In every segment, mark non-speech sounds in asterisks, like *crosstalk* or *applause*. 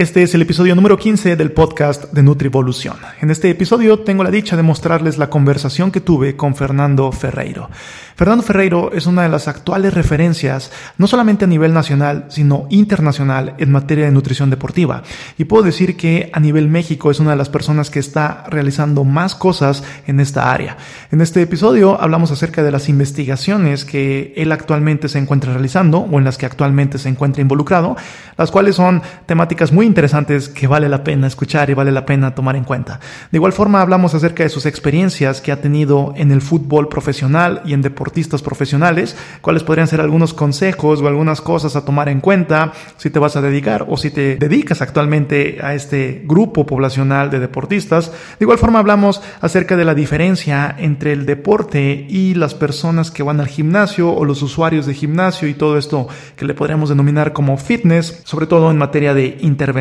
Este es el episodio número 15 del podcast de Nutrivolución. En este episodio tengo la dicha de mostrarles la conversación que tuve con Fernando Ferreiro. Fernando Ferreiro es una de las actuales referencias, no solamente a nivel nacional, sino internacional en materia de nutrición deportiva. Y puedo decir que a nivel México es una de las personas que está realizando más cosas en esta área. En este episodio hablamos acerca de las investigaciones que él actualmente se encuentra realizando o en las que actualmente se encuentra involucrado, las cuales son temáticas muy interesantes que vale la pena escuchar y vale la pena tomar en cuenta. De igual forma hablamos acerca de sus experiencias que ha tenido en el fútbol profesional y en deportistas profesionales, cuáles podrían ser algunos consejos o algunas cosas a tomar en cuenta si te vas a dedicar o si te dedicas actualmente a este grupo poblacional de deportistas. De igual forma hablamos acerca de la diferencia entre el deporte y las personas que van al gimnasio o los usuarios de gimnasio y todo esto que le podríamos denominar como fitness, sobre todo en materia de intervención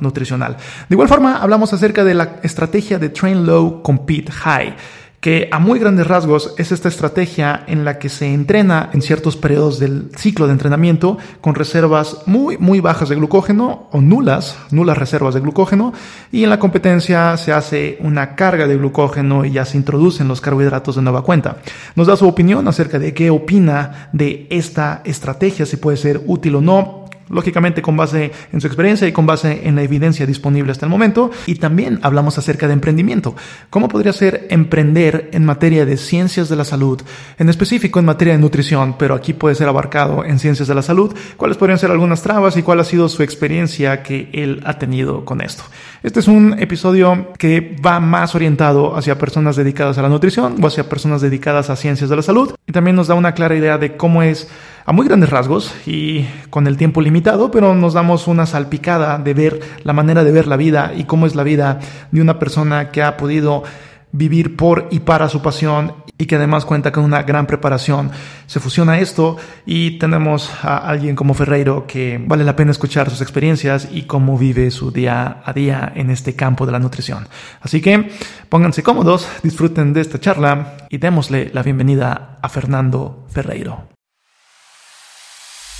nutricional. De igual forma, hablamos acerca de la estrategia de Train Low, Compete High que a muy grandes rasgos es esta estrategia en la que se entrena en ciertos periodos del ciclo de entrenamiento con reservas muy muy bajas de glucógeno o nulas, nulas reservas de glucógeno y en la competencia se hace una carga de glucógeno y ya se introducen los carbohidratos de nueva cuenta. Nos da su opinión acerca de qué opina de esta estrategia, si puede ser útil o no, lógicamente con base en su experiencia y con base en la evidencia disponible hasta el momento. Y también hablamos acerca de emprendimiento. ¿Cómo podría ser emprender en materia de ciencias de la salud, en específico en materia de nutrición, pero aquí puede ser abarcado en ciencias de la salud? ¿Cuáles podrían ser algunas trabas y cuál ha sido su experiencia que él ha tenido con esto? Este es un episodio que va más orientado hacia personas dedicadas a la nutrición o hacia personas dedicadas a ciencias de la salud y también nos da una clara idea de cómo es a muy grandes rasgos y con el tiempo limitado, pero nos damos una salpicada de ver la manera de ver la vida y cómo es la vida de una persona que ha podido vivir por y para su pasión y que además cuenta con una gran preparación. Se fusiona esto y tenemos a alguien como Ferreiro que vale la pena escuchar sus experiencias y cómo vive su día a día en este campo de la nutrición. Así que pónganse cómodos, disfruten de esta charla y démosle la bienvenida a Fernando Ferreiro.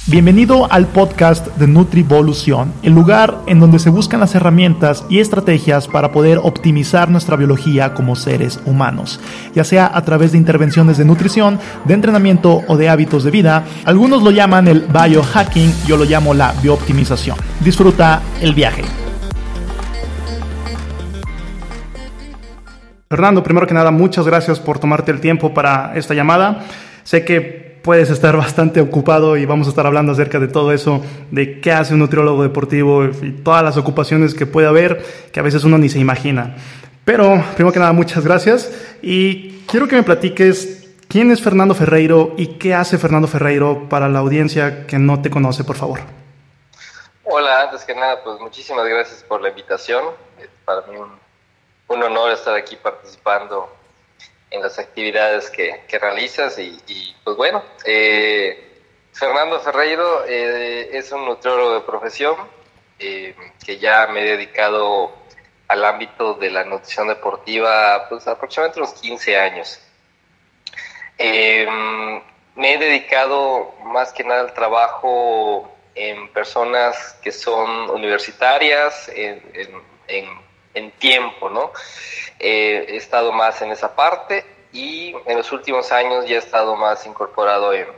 Bienvenido al podcast de Nutrivolución, el lugar en donde se buscan las herramientas y estrategias para poder optimizar nuestra biología como seres humanos, ya sea a través de intervenciones de nutrición, de entrenamiento o de hábitos de vida. Algunos lo llaman el biohacking, yo lo llamo la biooptimización. Disfruta el viaje. Fernando, primero que nada, muchas gracias por tomarte el tiempo para esta llamada. Sé que puedes estar bastante ocupado y vamos a estar hablando acerca de todo eso, de qué hace un nutriólogo deportivo y todas las ocupaciones que puede haber que a veces uno ni se imagina. Pero, primero que nada, muchas gracias y quiero que me platiques quién es Fernando Ferreiro y qué hace Fernando Ferreiro para la audiencia que no te conoce, por favor. Hola, antes que nada, pues muchísimas gracias por la invitación. Para mí un, un honor estar aquí participando en las actividades que, realizas y, pues bueno, eh, Fernando Ferreiro eh, es un nutriólogo de profesión eh, que ya me he dedicado al ámbito de la nutrición deportiva pues aproximadamente unos 15 años. me he dedicado más que nada al trabajo en personas que son universitarias, en, en, en tiempo, ¿no? he estado más en esa parte y en los últimos años ya he estado más incorporado en,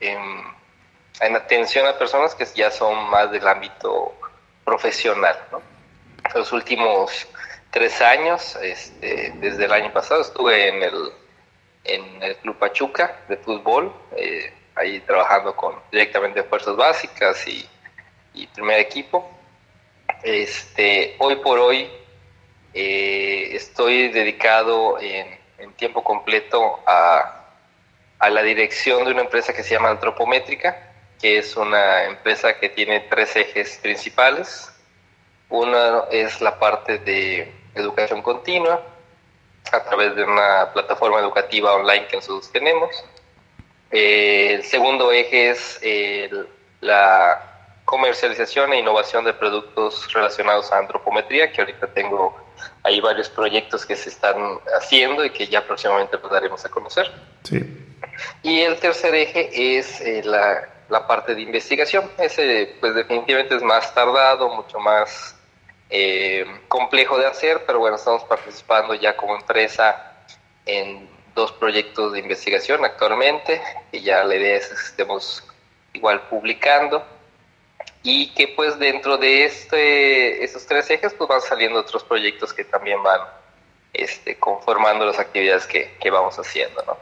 en, atención a personas que ya son más del ámbito profesional. ¿no? Los últimos tres años, este, desde el año pasado, estuve en el, en el Club Pachuca de fútbol, eh, ahí trabajando con directamente fuerzas básicas y, y primer equipo. Este, hoy por hoy eh, estoy dedicado en, tiempo completo a, la dirección de una empresa que se llama Antropométrica, que es una empresa que tiene tres ejes principales. Uno es la parte de educación continua, a través de una plataforma educativa online que nosotros tenemos. Eh, el segundo eje es la comercialización e innovación de productos relacionados a antropometría, que ahorita tengo hay varios proyectos que se están haciendo y que ya próximamente los daremos a conocer. Sí. Y el tercer eje es eh, la la parte de investigación. Ese, pues definitivamente es más tardado, mucho más eh, complejo de hacer, pero bueno, estamos participando ya como empresa en dos proyectos de investigación actualmente, y ya la idea es que estemos igual publicando y que pues dentro de este, estos tres ejes pues van saliendo otros proyectos que también van este, conformando las actividades que, que vamos haciendo, ¿no?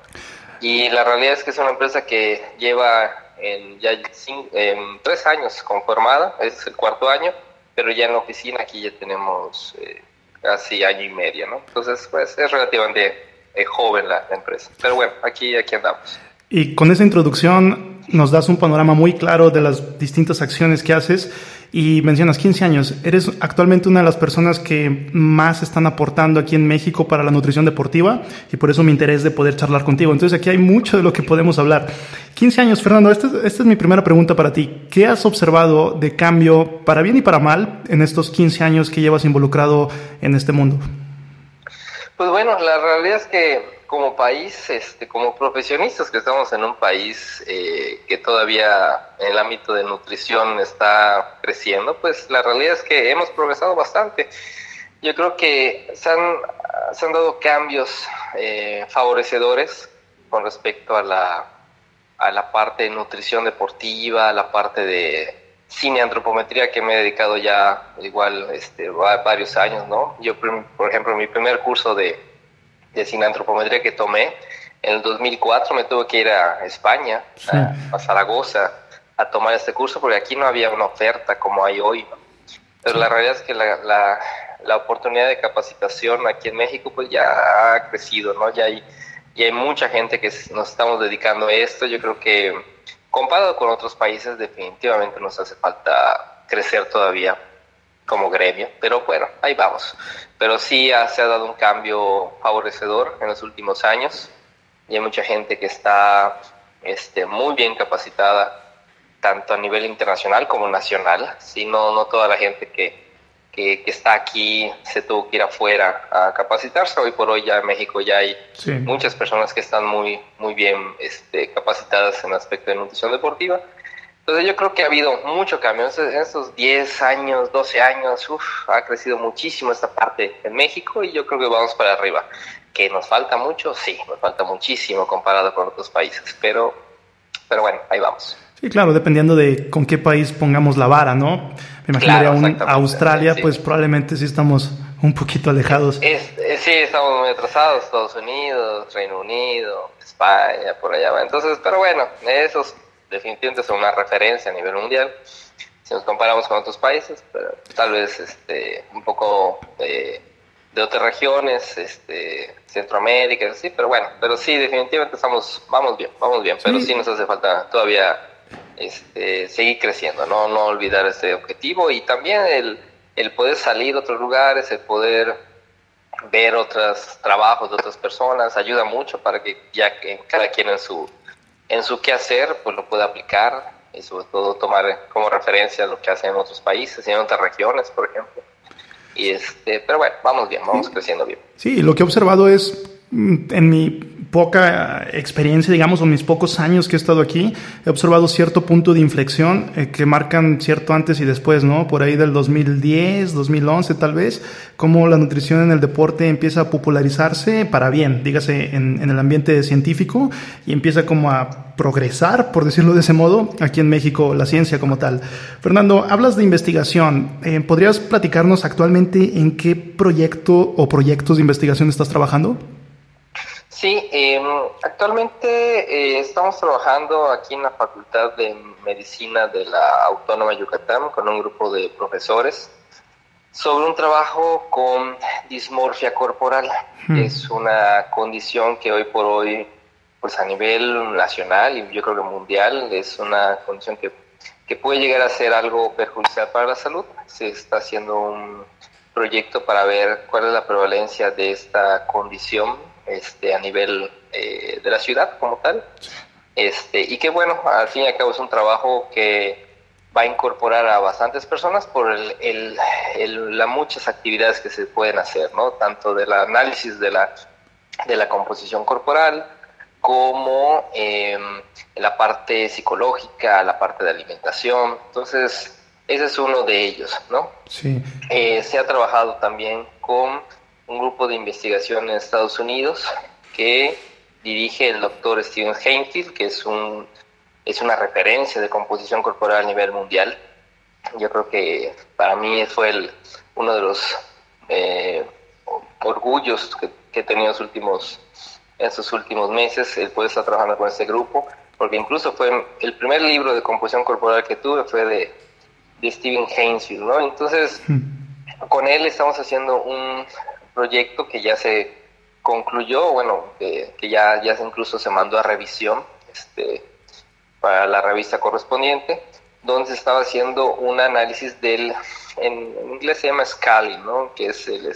Y la realidad es que es una empresa que lleva en ya en tres años conformada, es el cuarto año, pero ya en la oficina aquí ya tenemos eh, casi año y medio, ¿no? Entonces, pues es relativamente eh, joven la, la, empresa. Pero bueno, aquí, aquí andamos. Y con esa introducción nos das un panorama muy claro de las distintas acciones que haces y mencionas 15 años. Eres actualmente una de las personas que más están aportando aquí en México para la nutrición deportiva y por eso mi interés de poder charlar contigo. Entonces aquí hay mucho de lo que podemos hablar. 15 años, Fernando, esta, esta es mi primera pregunta para ti. ¿Qué has observado de cambio para bien y para mal en estos 15 años que llevas involucrado en este mundo? Pues bueno, la realidad es que como país, este, como profesionistas que estamos en un país eh, que todavía en el ámbito de nutrición está creciendo, pues la realidad es que hemos progresado bastante. Yo creo que se han, se han dado cambios eh, favorecedores con respecto a la, a la parte de nutrición deportiva, a la parte de cine antropometría que me he dedicado ya igual este, varios años, ¿no? Yo, por ejemplo, mi primer curso de de sinantropometría que tomé. En el 2004 me tuve que ir a España, a, Zaragoza, a tomar este curso porque aquí no había una oferta como hay hoy. Pero la realidad es que la, la, la, oportunidad de capacitación aquí en México pues ya ha crecido, ¿no? Ya hay, y hay mucha gente que nos estamos dedicando a esto. Yo creo que comparado con otros países definitivamente nos hace falta crecer todavía como gremio, pero bueno, ahí vamos. Pero sí se ha dado un cambio favorecedor en los últimos años y hay mucha gente que está este, muy bien capacitada, tanto a nivel internacional como nacional. Si no, no toda la gente que, que, está aquí se tuvo que ir afuera a capacitarse. Hoy por hoy ya en México ya hay muchas personas que están muy, muy bien este, capacitadas en el aspecto de nutrición deportiva entonces yo creo que ha habido mucho cambio. En estos 10 años, 12 años, ha crecido muchísimo esta parte en México y yo creo que vamos para arriba. ¿Que nos falta mucho? Sí, nos falta muchísimo comparado con otros países, pero, pero bueno, ahí vamos. Sí, claro, dependiendo de con qué país pongamos la vara, ¿no? Me imaginaría un Australia, pues probablemente sí estamos un poquito alejados. sí, estamos muy atrasados, Estados Unidos, Reino Unido, España, por allá va. Entonces, pero bueno, esos definitivamente son una referencia a nivel mundial. Si nos comparamos con otros países, pero tal vez este, un poco de, otras regiones, este, Centroamérica, sí, pero bueno, pero sí, definitivamente estamos, vamos bien, vamos bien, pero sí nos hace falta todavía este, seguir creciendo, ¿no? no olvidar ese objetivo y también el, el poder salir a otros lugares, el poder ver otros trabajos de otras personas, ayuda mucho para que ya que cada quien en su en su quehacer pues lo puede aplicar y sobre todo tomar como referencia lo que hacen en otros países y en otras regiones, por ejemplo. Y este, pero bueno, vamos bien, vamos creciendo bien. Sí, lo que he observado es mm, en mi poca experiencia, digamos, o mis pocos años que he estado aquí, he observado cierto punto de inflexión eh, que marcan cierto antes y después, ¿no? Por ahí del 2010, 2011 tal vez, cómo la nutrición en el deporte empieza a popularizarse para bien, dígase, en, en el ambiente científico y empieza como a progresar, por decirlo de ese modo, aquí en México, la ciencia como tal. Fernando, hablas de investigación. Eh, ¿Podrías platicarnos actualmente en qué proyecto o proyectos de investigación estás trabajando? Sí, em, actualmente eh, estamos trabajando aquí en la Facultad de Medicina de la Autónoma de Yucatán con un grupo de profesores sobre un trabajo con dismorfia corporal, que hmm. es una condición que hoy por hoy, pues a nivel nacional y yo creo que mundial, es una condición que, que puede llegar a ser algo perjudicial para la salud. Se está haciendo un proyecto para ver cuál es la prevalencia de esta condición este, a nivel eh, de la ciudad como tal. Este, y que bueno, al fin y al cabo es un trabajo que va a incorporar a bastantes personas por el, el, las muchas actividades que se pueden hacer, ¿no? Tanto del análisis de la, de la composición corporal, como em, la parte psicológica, la parte de alimentación. Entonces, ese es uno de ellos, ¿no? Sí. Eh, se ha trabajado también con un grupo de investigación en Estados Unidos que dirige el doctor Steven Heinfield, que es, un, es una referencia de composición corporal a nivel mundial. Yo creo que para mí fue el, uno de los eh, orgullos que, he tenido en, los últimos, en estos últimos meses, el poder estar trabajando con este grupo, porque incluso fue el primer libro de composición corporal que tuve fue de, de Steven Hainsfield, ¿no? Entonces, hmm. con él estamos haciendo un proyecto que ya se concluyó, bueno, que, ya, ya incluso se mandó a revisión este, para la revista correspondiente, donde se estaba haciendo un análisis del, en, inglés se llama scaling, ¿no? que es el,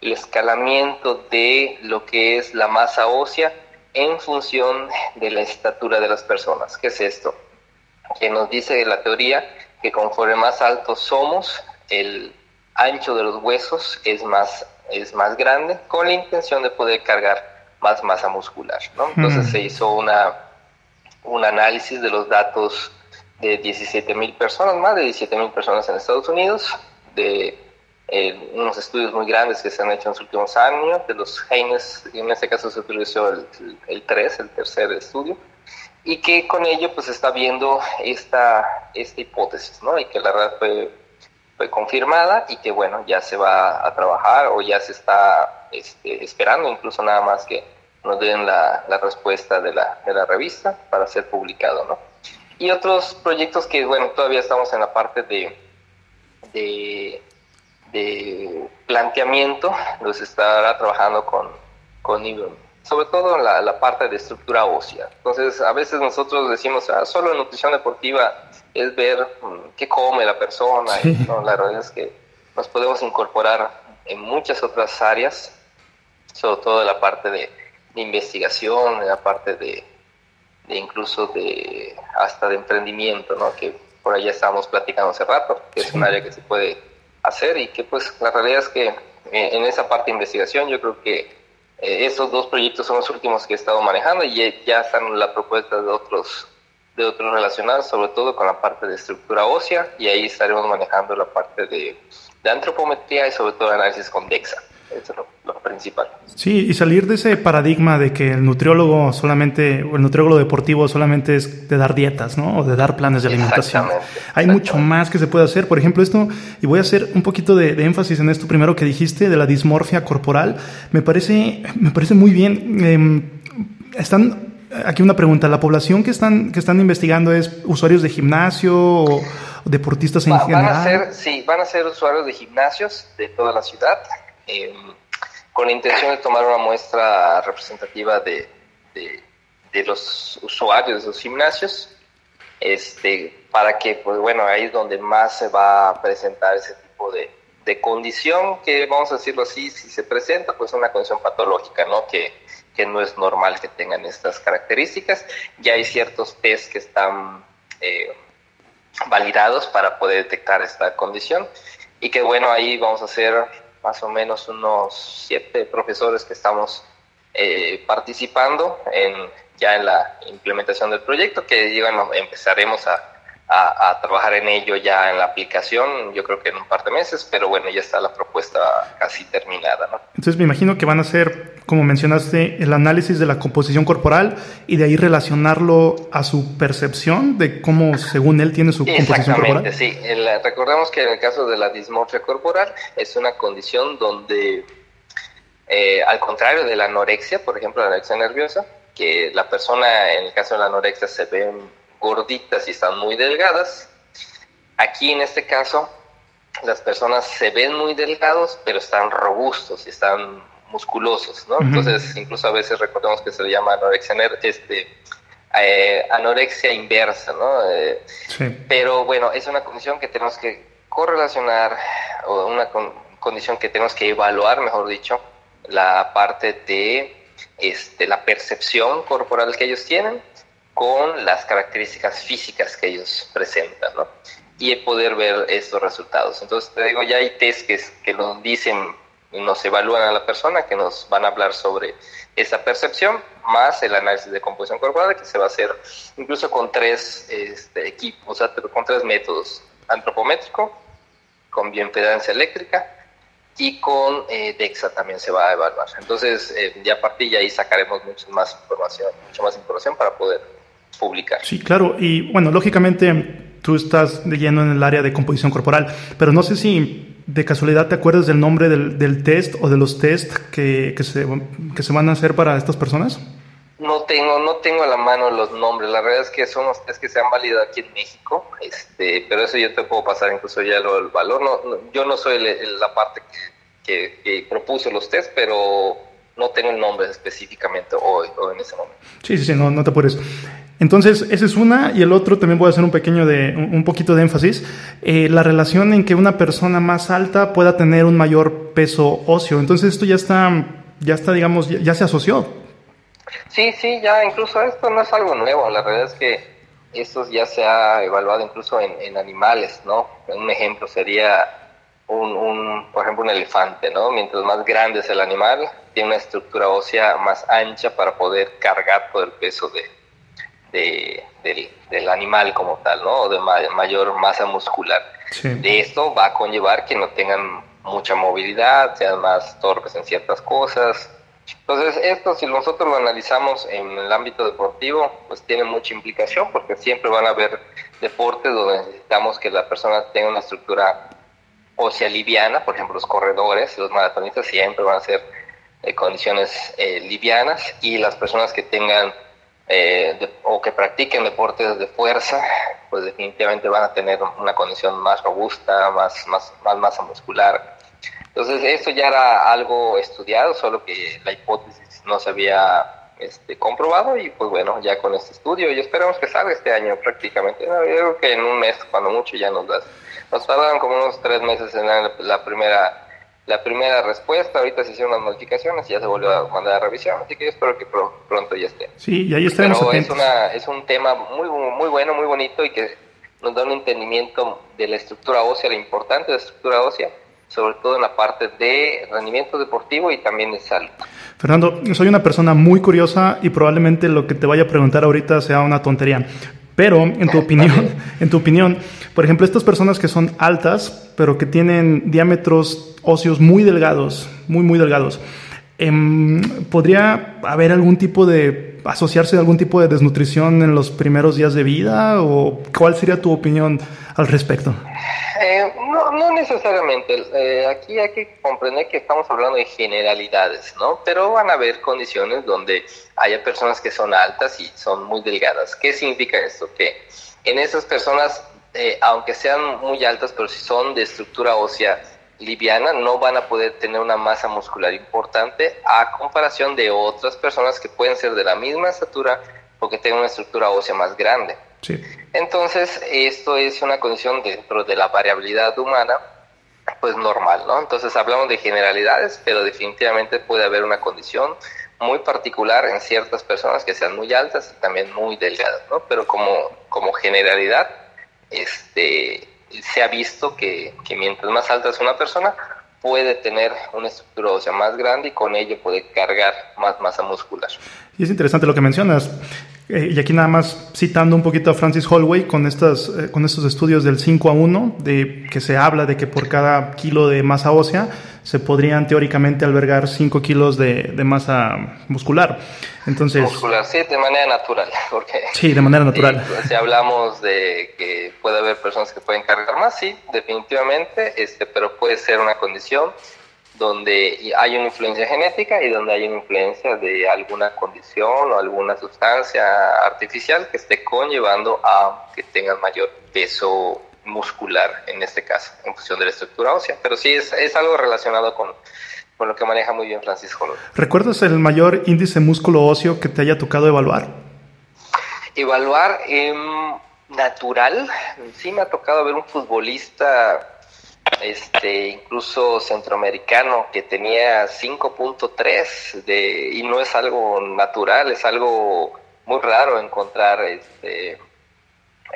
el escalamiento de lo que es la masa ósea en función de la estatura de las personas. ¿Qué es esto? Que nos dice la teoría que conforme más altos somos, el ancho de los huesos es más es más grande con la intención de poder cargar más masa muscular. ¿no? Entonces se hizo una, un análisis de los datos de 17 mil personas, más de 17 mil personas en Estados Unidos, de eh, unos estudios muy grandes que se han hecho en los últimos años, de los genes, en este caso se utilizó el, el 3, el tercer estudio, y que con ello pues está viendo esta, esta hipótesis, ¿no? Y que la verdad fue fue confirmada y que bueno, ya se va a trabajar o ya se está este, esperando incluso nada más que nos den la, la respuesta de la, de la, revista para ser publicado, ¿no? Y otros proyectos que, bueno, todavía estamos en la parte de, de, de planteamiento, los estará trabajando con, con sobre todo la, la parte de estructura ósea. Entonces, a veces nosotros decimos, ah, solo en nutrición deportiva es ver mm, qué come la persona. Y, *laughs* La verdad es que nos podemos incorporar en muchas otras áreas, sobre todo en la parte de, investigación, en la parte de, incluso de hasta de emprendimiento, ¿no? que por allá estábamos platicando hace rato, que es un área que se puede hacer y que pues la realidad es que eh, en esa parte de investigación yo creo que eh, estos dos proyectos son los últimos que he estado manejando y ya están la propuesta de otros de otros relacionados, sobre todo con la parte de estructura ósea, y ahí estaremos manejando la parte de, de antropometría y sobre todo análisis con DEXA. Eso es lo, principal. Sí, y salir de ese paradigma de que el nutriólogo solamente, o el nutriólogo deportivo solamente es de dar dietas, ¿no? O de dar planes de alimentación. Hay mucho más que se puede hacer. Por ejemplo, esto, y voy a hacer un poquito de, énfasis en esto primero que dijiste, de la dismorfia corporal. Me parece, me parece muy bien. Em, están aquí una pregunta. ¿La población que están, que están investigando es usuarios de gimnasio o deportistas en general? Van a ser, sí, van a ser usuarios de gimnasios de toda la ciudad, em, con la intención de tomar una muestra representativa de, de, los usuarios de los gimnasios, este, para que, pues bueno, ahí es donde más se va a presentar ese tipo de, de condición que, vamos a decirlo así, si se presenta, pues una condición patológica, ¿no? Que, que no es normal que tengan estas características. Ya hay ciertos test que están eh, validados para poder detectar esta condición y que bueno, ahí vamos a hacer más o menos unos siete profesores que estamos eh, participando en, ya en la implementación del proyecto, que bueno, empezaremos a a, trabajar en ello ya en la aplicación, yo creo que en un par de meses, pero bueno, ya está la propuesta casi terminada. ¿no? Entonces me imagino que van a hacer, como mencionaste, el análisis de la composición corporal y de ahí relacionarlo a su percepción de cómo, según él, tiene su composición corporal. sí. recordemos que en el caso de la dismorfia corporal es una condición donde, eh, al contrario de la anorexia, por ejemplo, la anorexia nerviosa, que la persona en el caso de la anorexia se ve gorditas y están muy delgadas. Aquí en este caso, las personas se ven muy delgados, pero están robustos y están musculosos, ¿no? Entonces, incluso a veces recordemos que se le llama anorexia, este, eh, anorexia inversa, ¿no? Eh, pero bueno, es una condición que tenemos que correlacionar, o una condición que tenemos que evaluar, mejor dicho, la parte de este, la percepción corporal que ellos tienen con las características físicas que ellos presentan, ¿no? Y poder ver estos resultados. Entonces, te digo, ya hay test que, que nos dicen nos evalúan a la persona, que nos van a hablar sobre esa percepción, más el análisis de composición corporal, que se va a hacer incluso con tres este, equipos, o sea, con tres métodos, antropométrico, con bioimpedancia eléctrica y con eh, DEXA también se va a evaluar. Entonces, eh, ya a partir de ahí sacaremos mucha más información, mucha más información para poder publicar. Sí, claro, y bueno, lógicamente tú estás lleno en el área de composición corporal, pero no sé si ¿De casualidad te acuerdas del nombre del, del test o de los test que, que, se, que se van a hacer para estas personas? No tengo, no tengo a la mano los nombres. La verdad es que son los test que se han validado aquí en México, este, pero eso yo te puedo pasar incluso ya lo, el valor. No, yo no soy la parte que, que, propuso los test, pero no tengo el nombre específicamente hoy o en ese momento. Sí, sí, sí, no, no te apures. Entonces, esa es una, y el otro también voy a hacer un pequeño de, un poquito de énfasis, eh, la relación en que una persona más alta pueda tener un mayor peso óseo. Entonces, esto ya está, ya está, digamos, ya, se asoció. Sí, sí, ya incluso esto no es algo nuevo, la verdad es que esto ya se ha evaluado incluso en, animales, ¿no? Un ejemplo sería un, un, por ejemplo, un elefante, ¿no? Mientras más grande es el animal, tiene una estructura ósea más ancha para poder cargar todo el peso de, del, animal como tal, ¿no? O de mayor masa muscular. De esto va a conllevar que no tengan mucha movilidad, sean más torpes en ciertas cosas. Entonces, esto si nosotros lo analizamos en el ámbito deportivo, pues tiene mucha implicación porque siempre van a haber deportes donde necesitamos que la persona tenga una estructura ósea liviana, por ejemplo, los corredores, los maratonistas siempre van a ser eh, condiciones eh, livianas y las personas que tengan eh, o que practiquen deportes de fuerza, pues definitivamente van a tener una condición más robusta, más, más, más masa muscular. Entonces, esto ya era algo estudiado, solo que la hipótesis no se había este, comprobado y pues bueno, ya con este estudio y esperamos que salga este año prácticamente. Yo creo que en un mes, cuando mucho, ya nos da. Nos tardaron como unos tres meses en la primera la primera respuesta, ahorita se hicieron las modificaciones, ya se volvió a mandar a revisión, así que yo espero que pronto ya esté. Sí, y ahí estaremos Pero es, una, es un tema muy, muy bueno, muy bonito y que nos da un entendimiento de la estructura ósea, la importante de la estructura ósea, sobre todo en la parte de rendimiento deportivo y también de salud. Fernando, soy una persona muy curiosa y probablemente lo que te vaya a preguntar ahorita sea una tontería. Pero, en tu opinión, *laughs* en tu opinión, por ejemplo, estas personas que son altas, pero que tienen diámetros óseos muy delgados, muy, muy delgados, em, ¿podría haber algún tipo de, asociarse a algún tipo de desnutrición en los primeros días de vida? ¿O cuál sería tu opinión al respecto? Eh, no, necesariamente. Eh, aquí hay que comprender que estamos hablando de generalidades, ¿no? Pero van a haber condiciones donde haya personas que son altas y son muy delgadas. ¿Qué significa esto? Que en esas personas, eh, aunque sean muy altas, pero si son de estructura ósea liviana, no van a poder tener una masa muscular importante a comparación de otras personas que pueden ser de la misma estatura o que tengan una estructura ósea más grande. Entonces, esto es una condición dentro de la variabilidad humana, pues normal, ¿no? Entonces hablamos de generalidades, pero definitivamente puede haber una condición muy particular en ciertas personas que sean muy altas y también muy delgadas, ¿no? Pero como, como generalidad, este, se ha visto que, que mientras más alta es una persona, puede tener una estructura ósea más grande y con ello puede cargar más masa muscular. Y es interesante lo que mencionas. Eh, y aquí nada más citando un poquito a Francis Holloway con, estas, eh, con estos estudios del 5 a 1, de que se habla de que por cada kilo de masa ósea se podrían teóricamente albergar 5 kilos de, de, masa muscular. Entonces, muscular, sí, de manera natural. *laughs* Porque, sí, de manera natural. *laughs* si hablamos de que puede haber personas que pueden cargar más, sí, definitivamente, este, pero puede ser una condición donde hay una influencia genética y donde hay una influencia de alguna condición o alguna sustancia artificial que esté conllevando a que tengan mayor peso muscular en este caso, en función de la estructura ósea. Pero sí es, es algo relacionado con, con, lo que maneja muy bien Francis Hollow. ¿Recuerdas el mayor índice músculo óseo que te haya tocado evaluar? Evaluar eh, natural, sí me ha tocado ver un futbolista este incluso centroamericano que tenía 5.3 de y no es algo natural, es algo muy raro encontrar este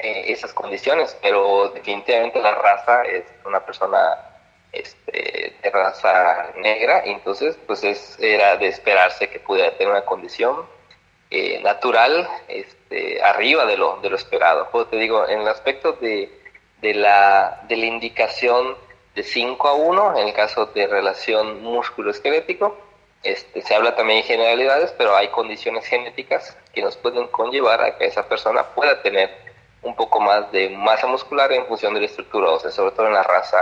eh, esas condiciones, pero definitivamente la raza es una persona este, de raza negra, entonces pues es, era de esperarse que pudiera tener una condición eh, natural este, arriba de lo, de lo esperado. Pues te digo, en el aspecto de, de, la, de la indicación de 5 a 1, en el caso de relación músculo-esquelético, este, se habla también en generalidades, pero hay condiciones genéticas que nos pueden conllevar a que esa persona pueda tener un poco más de masa muscular en función de la estructura ósea, sobre todo en la raza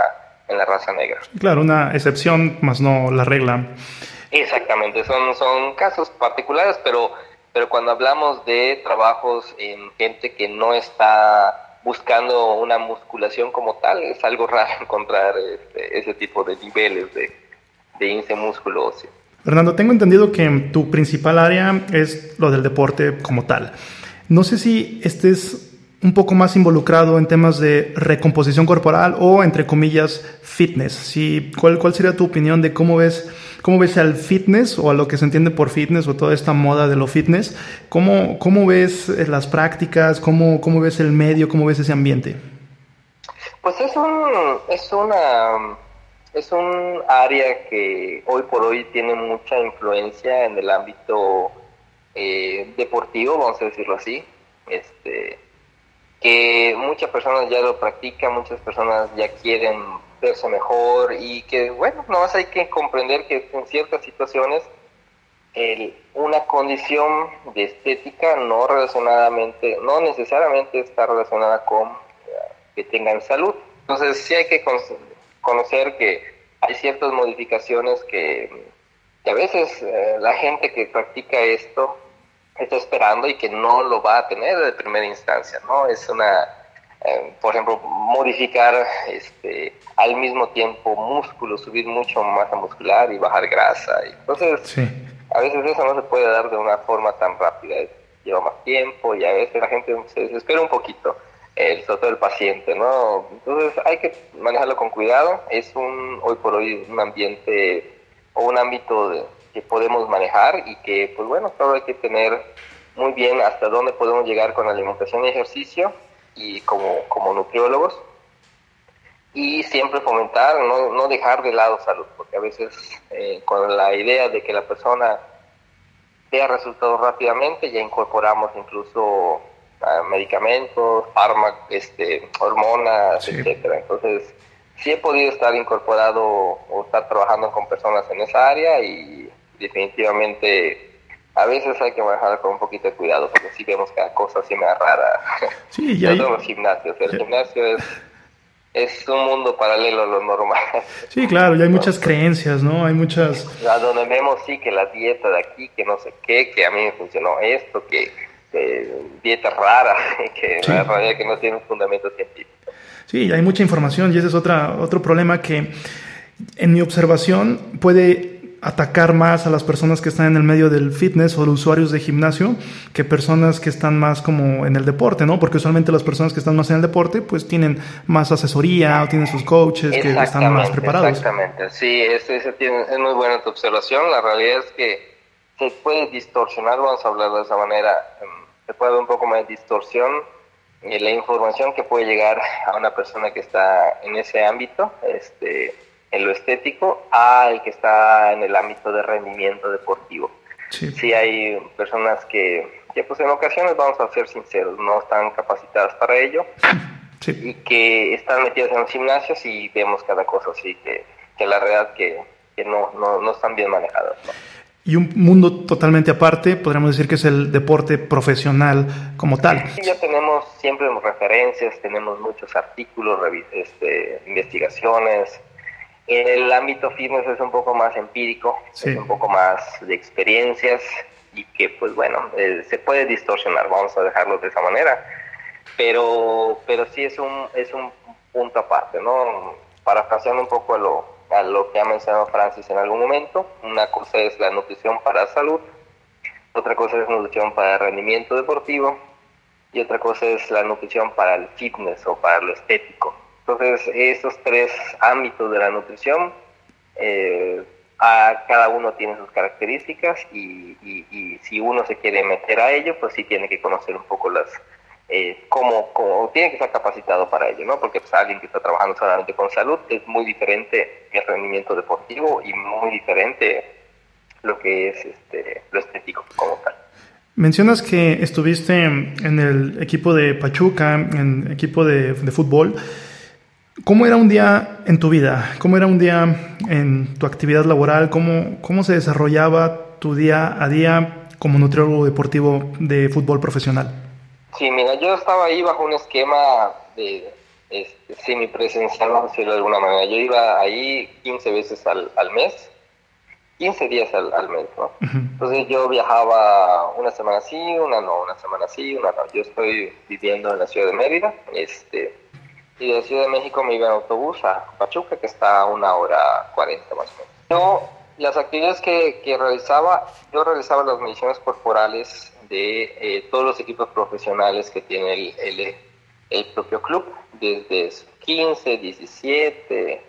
en la raza negra. Claro, una excepción, más no la regla. Exactamente, son, son casos particulares, pero, pero cuando hablamos de trabajos en gente que no está buscando una musculación como tal, es algo raro *laughs* encontrar este, ese tipo de niveles de, de índice músculo óseo. Fernando, tengo entendido que tu principal área es lo del deporte como tal. No sé si estés un poco más involucrado en temas de recomposición corporal o, entre comillas, fitness. Si, ¿cuál, ¿Cuál sería tu opinión de cómo ves, cómo ves al fitness o a lo que se entiende por fitness o toda esta moda de lo fitness? ¿Cómo, cómo ves eh, las prácticas? ¿Cómo, ¿Cómo ves el medio? ¿Cómo ves ese ambiente? Pues es, un, es una... Es un área que hoy por hoy tiene mucha influencia en el ámbito eh, deportivo, vamos a decirlo así. Este, que muchas personas ya lo practican, muchas personas ya quieren verse mejor y que, bueno, no más hay que comprender que en ciertas situaciones el, una condición de estética no relacionadamente, no necesariamente está relacionada con eh, que tengan salud. Entonces sí hay que conocer que hay ciertas modificaciones que, a veces eh, la gente que practica esto está esperando y que no lo va a tener de primera instancia, ¿no? Es una, eh, por ejemplo, modificar este, al mismo tiempo músculo, subir mucho masa muscular y bajar grasa. Entonces, a veces eso no se puede dar de una forma tan rápida, lleva más tiempo y a veces la gente se desespera un poquito, el, sobre todo el paciente, ¿no? Entonces hay que manejarlo con cuidado, es un, hoy por hoy, un ambiente o un ámbito de, que podemos manejar y que, pues bueno, solo hay que tener muy bien hasta dónde podemos llegar con alimentación y ejercicio y como, como nutriólogos y siempre fomentar, no, no dejar de lado salud, porque a veces eh, con la idea de que la persona vea resultados rápidamente ya incorporamos incluso ah, medicamentos, fármacos, este, hormonas, etcétera. Entonces, sí he podido estar incorporado o estar trabajando con personas en esa área y definitivamente a veces hay que manejar con un poquito de cuidado porque si vemos cada cosa así me rara. *laughs* Sí, ya los gimnasios. El gimnasio es, es un mundo paralelo a lo normal. *laughs* Sí, claro, y hay muchas creencias, ¿no? Hay muchas... Donde vemos, sí, que la dieta de aquí, que no sé qué, que a mí me funcionó esto, que, dieta rara, *laughs* que la realidad que no tiene un fundamento científico. Sí, hay mucha información y ese es otra, otro problema que en mi observación puede atacar más a las personas que están en el medio del fitness o los usuarios de gimnasio que personas que están más como en el deporte, ¿no? Porque usualmente las personas que están más en el deporte pues tienen más asesoría o tienen sus coaches que están más preparados. Exactamente, sí, es, es, es muy buena tu observación. La realidad es que se puede distorsionar, vamos a hablar de esa manera, em, se puede dar un poco más de distorsión en la información que puede llegar a una persona que está en ese ámbito, este en lo estético al que está en el ámbito de rendimiento deportivo. Sí, hay personas que, que, pues en ocasiones, vamos a ser sinceros, no están capacitadas para ello *laughs* y que están metidas en los gimnasios y vemos cada cosa así, que, que la realidad que, que no, no, no, están bien manejadas. Y un mundo totalmente aparte, podríamos decir que es el deporte profesional como tal. Sí, ya tenemos siempre referencias, tenemos muchos artículos, este, investigaciones, el ámbito fitness es un poco más empírico, es un poco más de experiencias y que pues bueno, eh, se puede distorsionar, vamos a dejarlo de esa manera, pero, pero sí es un, es un punto aparte, ¿no? Parafraseando un poco a lo, a lo que ha mencionado Francis en algún momento, una cosa es la nutrición para salud, otra cosa es nutrición para rendimiento deportivo y otra cosa es la nutrición para el fitness o para lo estético. Entonces, esos tres ámbitos de la nutrición, eh, a cada uno tiene sus características y, si uno se quiere meter a ello, pues sí tiene que conocer un poco las, eh, como, como tiene que estar capacitado para ello, ¿no? Porque pues, alguien que está trabajando solamente con salud es muy diferente el rendimiento deportivo y muy diferente lo que es este, lo estético como tal. Mencionas que estuviste en el equipo de Pachuca, en equipo de, de, fútbol. ¿Cómo era un día en tu vida? ¿Cómo era un día en tu actividad laboral? ¿Cómo, cómo se desarrollaba tu día a día como nutriólogo deportivo de fútbol profesional? Sí, mira, yo estaba ahí bajo un esquema de este, semipresencial, vamos a decirlo de alguna manera. Yo iba ahí 15 veces al, al mes 15 días al, al mes, ¿no? Entonces yo viajaba una semana sí, una no, una semana sí, una no. Yo estoy viviendo en la ciudad de Mérida, este, y de Ciudad de México me iba en autobús a Pachuca, que está a una hora 40 más o menos. Yo, las actividades que, que realizaba, yo realizaba las mediciones corporales de eh, todos los equipos profesionales que tiene el, el, el propio club, desde 15, 17,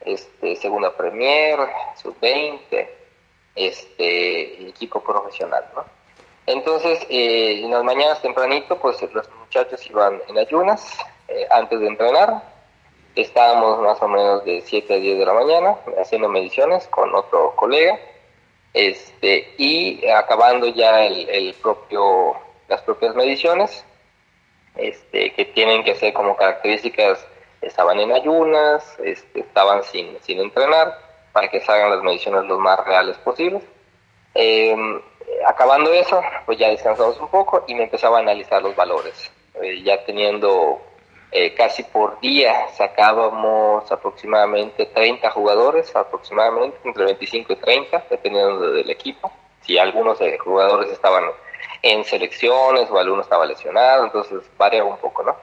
este, segunda Premier, sub-20, este, equipo profesional, ¿no? Entonces, eh, en las mañanas tempranito, pues los muchachos iban en ayunas eh, antes de entrenar. Estábamos más o menos de 7 a 10 de la mañana haciendo mediciones con otro colega. Este, y acabando ya el, el propio, las propias mediciones, este, que tienen que ser como características estaban en ayunas, este, estaban sin, sin entrenar, para que se hagan las mediciones lo más reales posibles. Em, acabando eso, pues ya descansamos un poco y me empezaba a analizar los valores. Eh, ya teniendo eh, casi por día sacábamos aproximadamente 30 jugadores, aproximadamente entre 25 y 30, dependiendo del equipo. Si algunos eh, jugadores estaban en selecciones o alguno estaba lesionado, entonces variaba un poco, ¿no?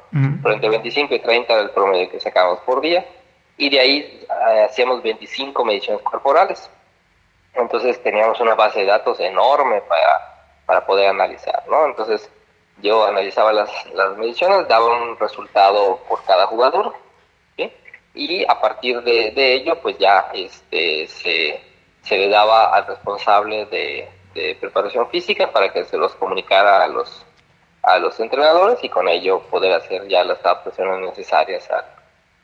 Pero entre 25 y 30 era el promedio que sacábamos por día y de ahí eh, hacíamos 25 mediciones corporales. Entonces teníamos una base de datos enorme para, para poder analizar, ¿no? Entonces yo analizaba las, las mediciones, daba un resultado por cada jugador. Y a partir de, de ello, pues ya este, se, se le daba al responsable de, de preparación física para que se los comunicara a los, a los entrenadores y con ello poder hacer ya las adaptaciones necesarias al,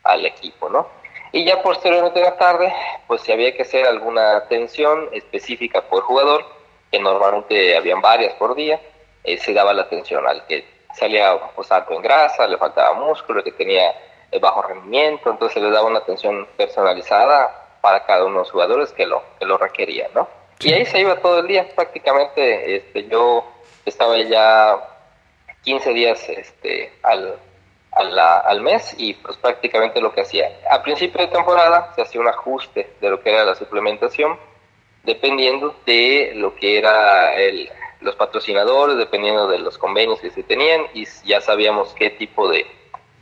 al equipo, ¿no? Y ya posteriormente en la tarde, pues si había que hacer alguna atención específica por jugador, que normalmente habían varias por día, eh, se daba la atención al que salía alto en grasa, le faltaba músculo, que tenía bajo rendimiento, entonces se le daba una atención personalizada para cada uno de los jugadores que lo, que lo requerían, ¿no? Y ahí se iba todo el día, prácticamente este, yo estaba ya 15 días este, al, al mes y pues prácticamente lo que hacía. A principio de temporada se hacía un ajuste de lo que era la suplementación, dependiendo de lo que era el, los patrocinadores, dependiendo de los convenios que se tenían y ya sabíamos qué tipo de,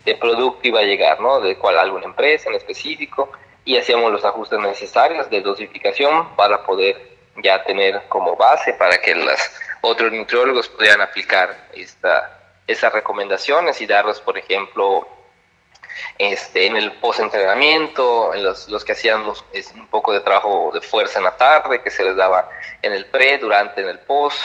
de producto iba a llegar, ¿no? De cuál alguna empresa en específico y hacíamos los ajustes necesarios de dosificación para poder ya tener como base para que los otros nutriólogos pudieran aplicar esta, esas recomendaciones y darlos, por ejemplo, este, en el post-entrenamiento, en los, los que hacían es un poco de trabajo de fuerza en la tarde, que se les daba en el pre, durante, en el post.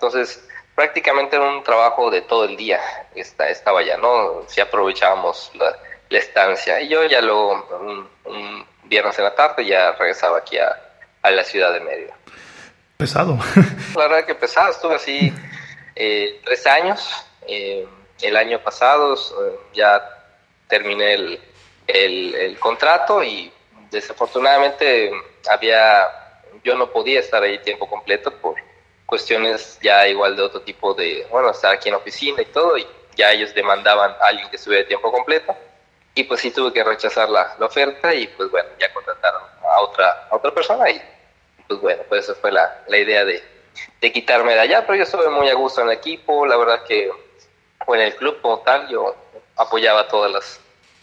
Entonces, prácticamente era un trabajo de todo el día, esta, estaba ya, ¿no? Si aprovechábamos la, la estancia. Y yo ya luego, un, un, viernes en la tarde, ya regresaba aquí a, a la ciudad de Mérida. Pesado. *laughs* La verdad que pesado, estuve así eh, tres años. Eh, el año pasado eh, ya terminé el, el, el, contrato y desafortunadamente había, yo no podía estar ahí tiempo completo por cuestiones ya igual de otro tipo de, bueno, estar aquí en oficina y todo, y ya ellos demandaban a alguien que estuviera de tiempo completo, y pues sí tuve que rechazar la, oferta y pues bueno, ya contrataron a otra, otra persona y pues bueno, pues esa fue la, la idea de, de, quitarme de allá, pero yo estuve muy a gusto en el equipo, la verdad que, o en el club como tal, yo apoyaba todas las,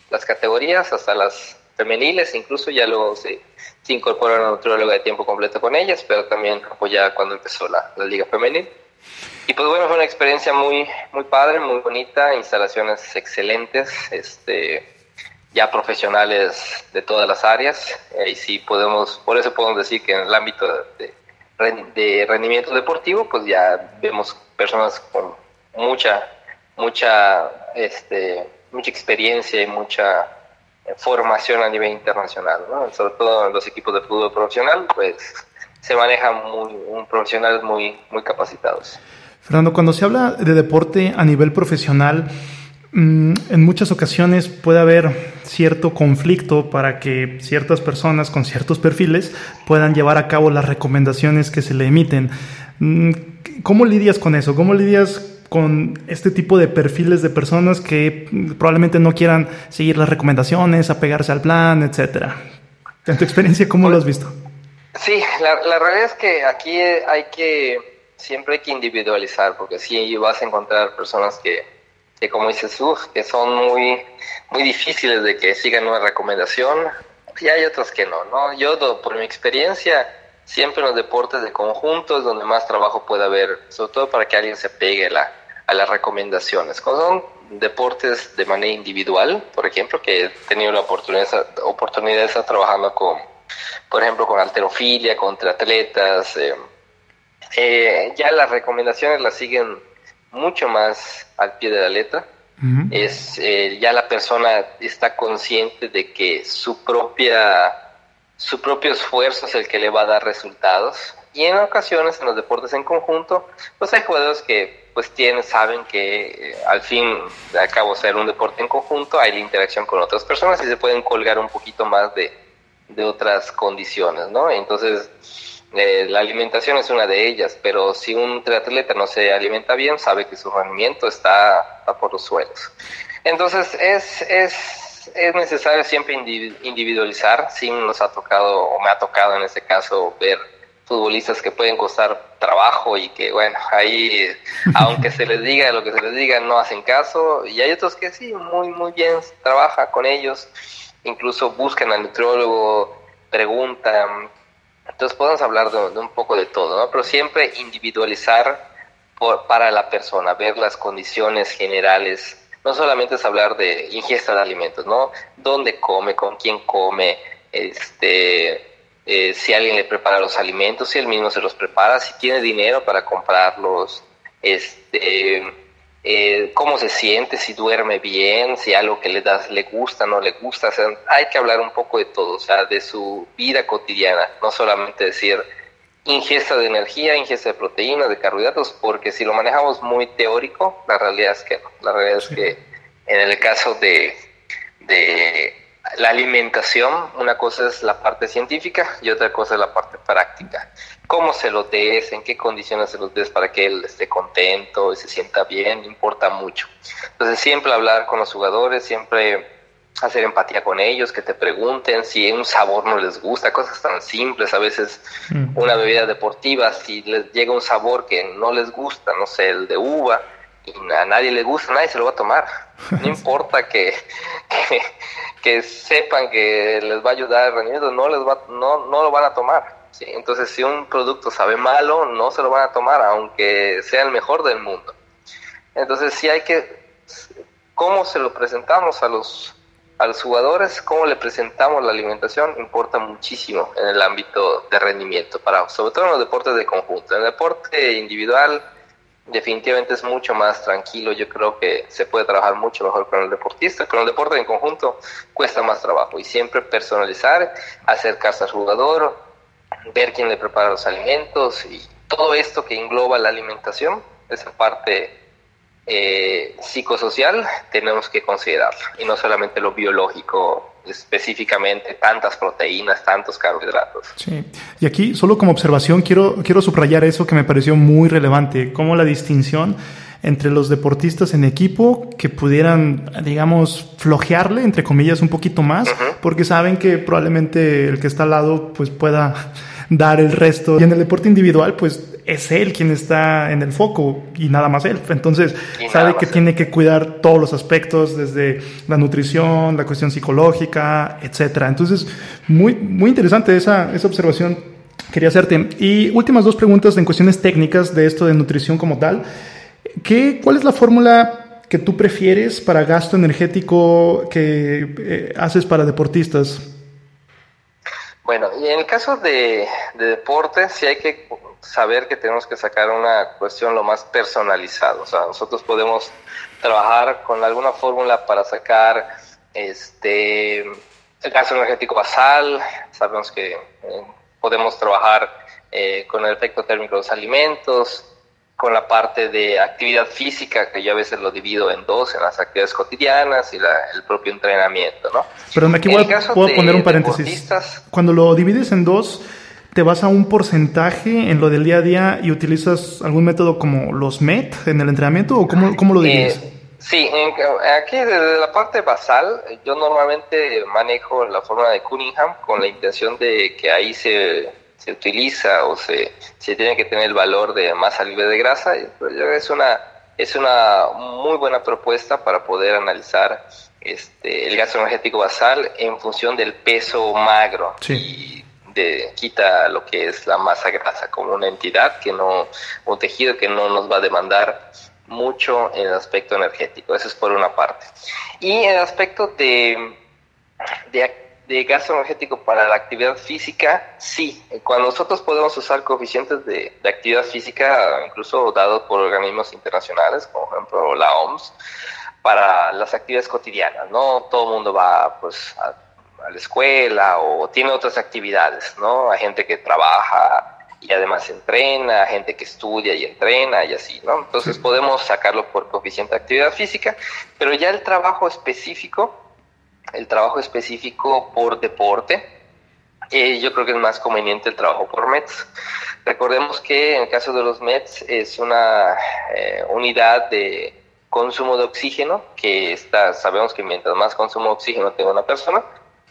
las categorías, hasta las femeniles, incluso ya luego se, se incorporó una nutrióloga de tiempo completo con ellas, pero también apoyaba cuando empezó la, la liga femenil. Y pues bueno, fue una experiencia muy, muy padre, muy bonita, instalaciones excelentes, este, ya profesionales de todas las áreas. Y sí podemos, por eso podemos decir que en el ámbito de, de rendimiento deportivo, pues ya vemos personas con mucha mucha, este, mucha experiencia y mucha formación a nivel internacional, ¿no? sobre todo en los equipos de fútbol profesional, pues se manejan muy, un profesionales muy, muy capacitados. Fernando, cuando se habla de deporte a nivel profesional, mm, en muchas ocasiones puede haber cierto conflicto para que ciertas personas con ciertos perfiles puedan llevar a cabo las recomendaciones que se le emiten. Mm, ¿Cómo lidias con eso? ¿Cómo lidias con este tipo de perfiles de personas que probablemente no quieran seguir las recomendaciones, apegarse al plan, etcétera. En tu experiencia, ¿cómo lo has visto? Sí, la, la realidad es que aquí hay que, siempre hay que individualizar, porque sí vas a encontrar personas que, que como dices, uf, que son muy, muy difíciles de que sigan una recomendación, y hay otras que no, ¿no? Yo, por mi experiencia, siempre en los deportes de conjunto es donde más trabajo puede haber, sobre todo para que alguien se pegue la, a las recomendaciones. Cuando son deportes de manera individual, por ejemplo, que he tenido la oportunidad, oportunidad de estar trabajando con, por ejemplo, con alterofilia, con atletas, eh, eh, ya las recomendaciones las siguen mucho más al pie de la letra. Es eh, ya la persona está consciente de que su propia su propio esfuerzo es el que le va a dar resultados. Y en ocasiones, en los deportes en conjunto, pues hay jugadores que pues tienen, saben que eh, al fin de cabo ser un deporte en conjunto, hay la interacción con otras personas y se pueden colgar un poquito más de, de otras condiciones, ¿no? Entonces, eh, la alimentación es una de ellas, pero si un triatleta no se alimenta bien, sabe que su rendimiento está, está por los suelos. Entonces, es, es es necesario siempre individualizar. Sí nos ha tocado, o me ha tocado en este caso, ver futbolistas que pueden costar trabajo y que, bueno, ahí, *laughs* aunque se les diga lo que se les diga, no hacen caso. Y hay otros que sí, muy, muy bien, trabaja con ellos, incluso buscan al nutriólogo, preguntan. Entonces podemos hablar de, un poco de todo, ¿no? Pero siempre individualizar para la persona, ver las condiciones generales no solamente es hablar de ingesta de alimentos, ¿no? ¿Dónde come? ¿Con quién come? Este, eh, si alguien le prepara los alimentos, si él mismo se los prepara, si tiene dinero para comprarlos, este, eh, cómo se siente, si duerme bien, si algo que le das le gusta, no le gusta. hay que hablar un poco de todo, o sea, de su vida cotidiana, no solamente decir ingesta de energía, ingesta de proteínas, de carbohidratos, porque si lo manejamos muy teórico, la realidad es que no. La realidad es que en el caso de, de la alimentación, una cosa es la parte científica y otra cosa es la parte práctica. Cómo se lo des, en qué condiciones se los des para que él esté contento y se sienta bien, importa mucho. Entonces siempre hablar con los jugadores, siempre hacer empatía con ellos, que te pregunten si un sabor no les gusta, cosas tan simples, a veces mm. una bebida deportiva, si les llega un sabor que no les gusta, no sé, el de uva, y a nadie le gusta, nadie se lo va a tomar. *laughs* No importa que, que, sepan que les va a ayudar el rendimiento, no, les va, no, no lo van a tomar. ¿sí? Entonces, si un producto sabe malo, no se lo van a tomar, aunque sea el mejor del mundo. Entonces, sí hay que, ¿cómo se lo presentamos a los a los jugadores, cómo le presentamos la alimentación importa muchísimo en el ámbito de rendimiento, para, sobre todo en los deportes de conjunto. En el deporte individual definitivamente es mucho más tranquilo, yo creo que se puede trabajar mucho mejor con el deportista, con el deporte en conjunto cuesta más trabajo y siempre personalizar, acercarse al jugador, ver quién le prepara los alimentos y todo esto que engloba la alimentación, esa parte eh, psicosocial tenemos que considerarlo y no solamente lo biológico específicamente tantas proteínas, tantos carbohidratos. Sí, y aquí solo como observación quiero, quiero subrayar eso que me pareció muy relevante, como la distinción entre los deportistas en equipo que pudieran, digamos, flojearle, entre comillas, un poquito más, porque saben que probablemente el que está al lado pues pueda *laughs* dar el resto. Y en el deporte individual, pues es él quien está en el foco y nada más él. Entonces, sabe que tiene que cuidar todos los aspectos, desde la nutrición, la cuestión psicológica, etcétera. Entonces, muy, muy interesante esa, esa observación quería hacerte. Y últimas dos preguntas en cuestiones técnicas de esto de nutrición como tal. ¿Qué, ¿Cuál es la fórmula que tú prefieres para gasto energético que eh, haces para deportistas? Bueno, y en el caso de, de deporte, sí hay que saber que tenemos que sacar una cuestión lo más personalizada. O sea, nosotros podemos trabajar con alguna fórmula para sacar este el gasto energético basal, sabemos que eh, podemos trabajar eh, con el efecto térmico de los alimentos, con la parte de actividad física, que yo a veces lo divido en dos, en las actividades cotidianas y el propio entrenamiento, ¿no? Pero aquí voy, puedo poner un paréntesis. Cuando lo divides en dos, ¿te vas a un porcentaje en lo del día a día y utilizas algún método como los MET en el entrenamiento o cómo, cómo lo divides? Eh, Sí, aquí desde la parte basal, yo normalmente manejo la forma de Cunningham con la intención de que ahí se, se utiliza o se, se tiene que tener el valor de masa libre de grasa. Es una, es una muy buena propuesta para poder analizar este, el gasto energético basal en función del peso magro. Y de, quita lo que es la masa grasa como una entidad que no, un tejido que no nos va a demandar mucho en el aspecto energético, eso es por una parte. Y en el aspecto de, de, gasto energético para la actividad física, sí, cuando nosotros podemos usar coeficientes de, actividad física, incluso dados por organismos internacionales, como por ejemplo la OMS, para las actividades cotidianas, ¿no? Todo el mundo va pues a, a la escuela o tiene otras actividades, ¿no? Hay gente que trabaja, y además entrena, gente que estudia y entrena y así, ¿no? Entonces podemos sacarlo por coeficiente de actividad física, pero ya el trabajo específico, el trabajo específico por deporte, eh, yo creo que es más conveniente el trabajo por METS. Recordemos que en el caso de los METS es una eh, unidad de consumo de oxígeno que está, sabemos que mientras más consumo de oxígeno tenga una persona,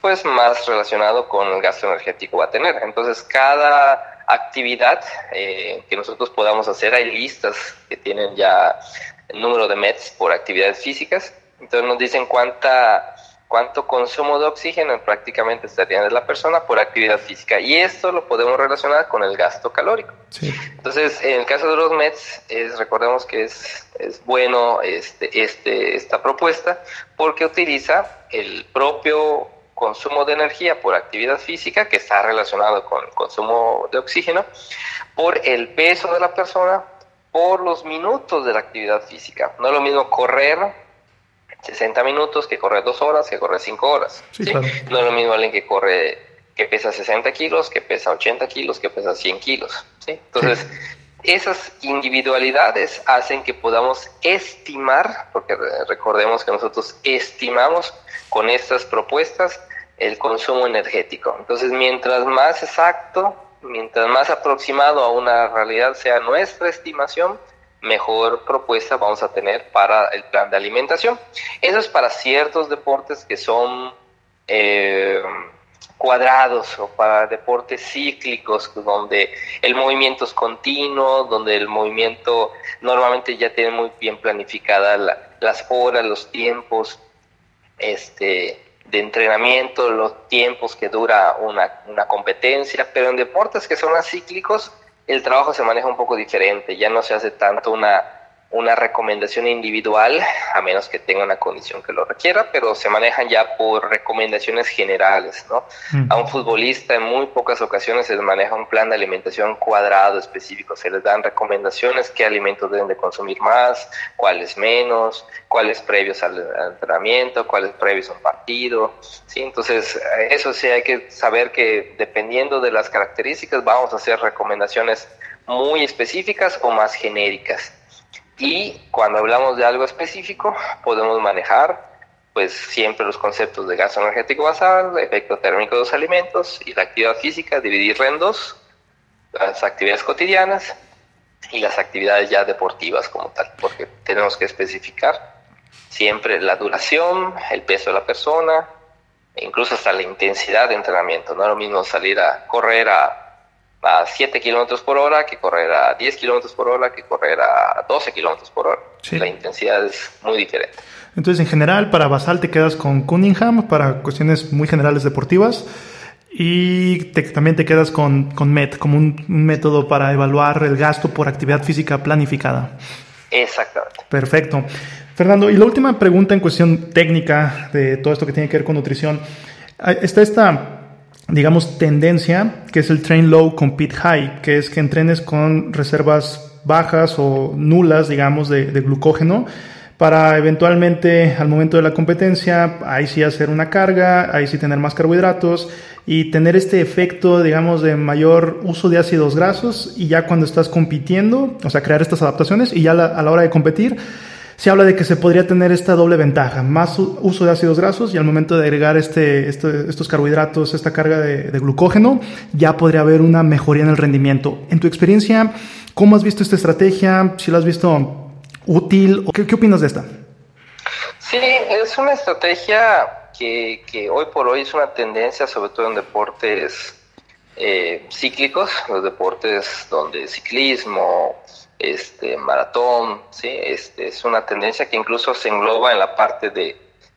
pues más relacionado con el gasto energético va a tener. Entonces cada actividad eh, que nosotros podamos hacer. Hay listas que tienen ya el número de METs por actividades físicas. Entonces nos dicen cuánta, cuánto consumo de oxígeno prácticamente estaría de la persona por actividad física. Y esto lo podemos relacionar con el gasto calórico. Entonces, en el caso de los METs, es, recordemos que es, es bueno este, este, esta propuesta porque utiliza el propio consumo de energía por actividad física, que está relacionado con el consumo de oxígeno, por el peso de la persona, por los minutos de la actividad física. No es lo mismo correr 60 minutos que correr 2 horas, que correr 5 horas. No es lo mismo alguien que corre, que pesa 60 kilos, que pesa 80 kilos, que pesa 100 kilos. Entonces, esas individualidades hacen que podamos estimar, porque recordemos que nosotros estimamos con estas propuestas el consumo energético. Entonces, mientras más exacto, mientras más aproximado a una realidad sea nuestra estimación, mejor propuesta vamos a tener para el plan de alimentación. Eso es para ciertos deportes que son eh, cuadrados o para deportes cíclicos donde el movimiento es continuo, donde el movimiento normalmente ya tiene muy bien planificada las horas, los tiempos este, de entrenamiento, los tiempos que dura una, una competencia, pero en deportes que son acíclicos el trabajo se maneja un poco diferente, ya no se hace tanto una una recomendación individual, a menos que tenga una condición que lo requiera, pero se manejan ya por recomendaciones generales, ¿no? A un futbolista en muy pocas ocasiones se les maneja un plan de alimentación cuadrado específico, se les dan recomendaciones, qué alimentos deben de consumir más, cuáles menos, cuáles previos al entrenamiento, cuáles previos a un partido, ¿sí? Entonces, eso sí hay que saber que dependiendo de las características vamos a hacer recomendaciones muy específicas o más genéricas. Y cuando hablamos de algo específico, podemos manejar pues siempre los conceptos de gasto energético basal, efecto térmico de los alimentos y la actividad física, dividirla en dos, las actividades cotidianas y las actividades ya deportivas como tal, porque tenemos que especificar siempre la duración, el peso de la persona, incluso hasta la intensidad de entrenamiento. No es lo mismo salir a correr a a 7 kilómetros por hora que correr a 10 kilómetros por hora que correr a 12 kilómetros por hora. La intensidad es muy diferente. Entonces, en general, para basal te quedas con Cunningham para cuestiones muy generales deportivas y también te quedas con, con MET como un, método para evaluar el gasto por actividad física planificada. Exactamente. Perfecto. Fernando, y la última pregunta en cuestión técnica de todo esto que tiene que ver con nutrición. Está esta digamos, tendencia, que es el train low, compete high, que es que entrenes con reservas bajas o nulas, digamos, de, glucógeno para eventualmente al momento de la competencia, ahí sí hacer una carga, ahí sí tener más carbohidratos y tener este efecto, digamos, de mayor uso de ácidos grasos y ya cuando estás compitiendo, o sea, crear estas adaptaciones y ya a la hora de competir, se habla de que se podría tener esta doble ventaja, más uso de ácidos grasos y al momento de agregar este, este estos carbohidratos, esta carga de, glucógeno, ya podría haber una mejoría en el rendimiento. En tu experiencia, ¿cómo has visto esta estrategia? Si la has visto útil? ¿Qué, ¿Qué opinas de esta? Sí, es una estrategia que, que, hoy por hoy es una tendencia, sobre todo en deportes eh, cíclicos, los deportes donde ciclismo, este, maratón, ¿sí? este, es una tendencia que incluso se engloba en la parte de,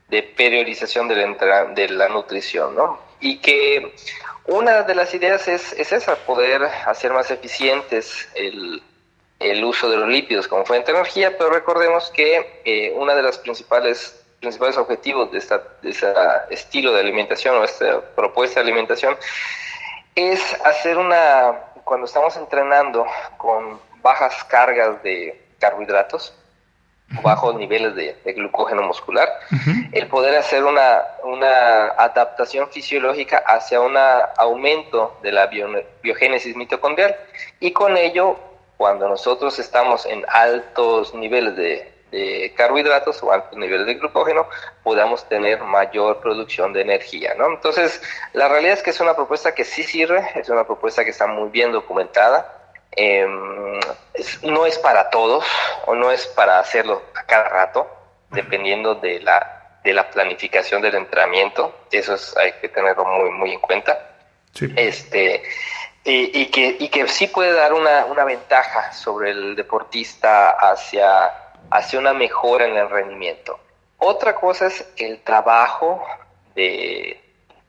de periodización de la, de la nutrición, ¿no? Y que una de las ideas es, es esa, poder hacer más eficientes el, el uso de los lípidos como fuente de energía, pero recordemos que eh, una de las principales principales objetivos de, esta, de este estilo de alimentación o esta propuesta de alimentación es hacer una, cuando estamos entrenando con bajas cargas de carbohidratos, bajos niveles de, de glucógeno muscular, el poder hacer una, una adaptación fisiológica hacia un aumento de la biogénesis mitocondrial. Y con ello cuando nosotros estamos en altos niveles de, carbohidratos o altos niveles de glucógeno, podamos tener mayor producción de energía, ¿no? Entonces, la realidad es que es una propuesta que sí sirve, es una propuesta que está muy bien documentada, em, no es para todos o no es para hacerlo a cada rato, dependiendo de la, de la planificación del entrenamiento, eso hay que tenerlo muy, muy en cuenta. Sí. Este, y, que, y que sí puede dar una, una ventaja sobre el deportista hacia, hacia una mejora en el rendimiento. Otra cosa es el trabajo de,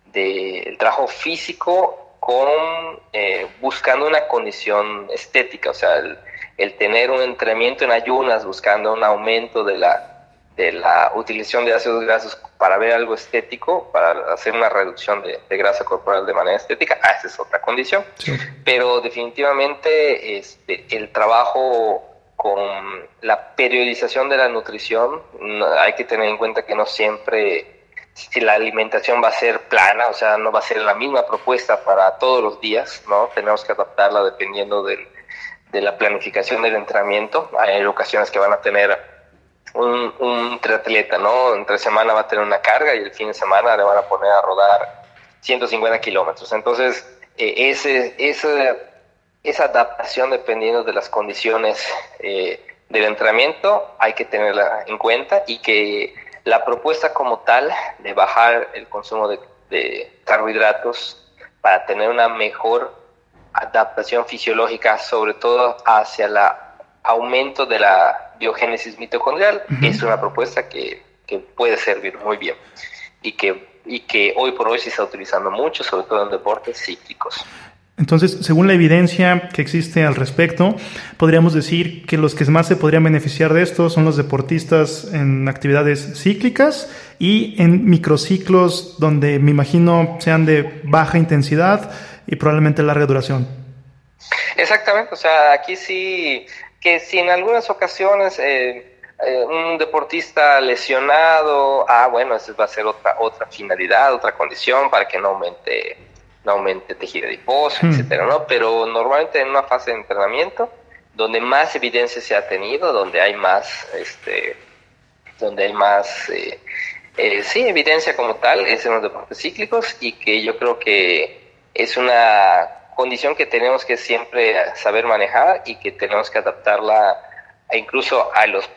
de el trabajo físico con eh, buscando una condición estética, o sea, el, el, tener un entrenamiento en ayunas buscando un aumento de la, de la utilización de ácidos grasos para ver algo estético, para hacer una reducción de, grasa corporal de manera estética, ah, esa es otra condición. Pero definitivamente este, el trabajo con la periodización de la nutrición, hay que tener en cuenta que no siempre si la alimentación va a ser plana, o sea, no va a ser la misma propuesta para todos los días, ¿no? Tenemos que adaptarla dependiendo del, de la planificación del entrenamiento. Hay ocasiones que van a tener un, un triatleta, ¿no? Entre semana va a tener una carga y el fin de semana le van a poner a rodar 150 kilómetros. Entonces, eh, ese, ese, esa adaptación dependiendo de las condiciones eh, del entrenamiento hay que tenerla en cuenta y que la propuesta como tal de bajar el consumo de, de carbohidratos para tener una mejor adaptación fisiológica, sobre todo hacia el aumento de la biogénesis mitocondrial es una propuesta que, que, puede servir muy bien y que, y que hoy por hoy se está utilizando mucho, sobre todo en deportes cíclicos. Entonces, según la evidencia que existe al respecto, podríamos decir que los que más se podrían beneficiar de esto son los deportistas en actividades cíclicas y en microciclos donde me imagino sean de baja intensidad y probablemente larga duración. Exactamente, o sea, aquí sí que si en algunas ocasiones eh, eh, un deportista lesionado, ah, bueno, esa va a ser otra, otra finalidad, otra condición para que no aumente, no aumente tejido adiposo, hmm. etcétera, ¿no? Pero normalmente en una fase de entrenamiento, donde más evidencia se ha tenido, donde hay más, este, donde hay más, eh, eh, sí, evidencia como tal, es en los deportes cíclicos y que yo creo que es una condición que tenemos que siempre saber manejar y que tenemos que adaptarla incluso a los,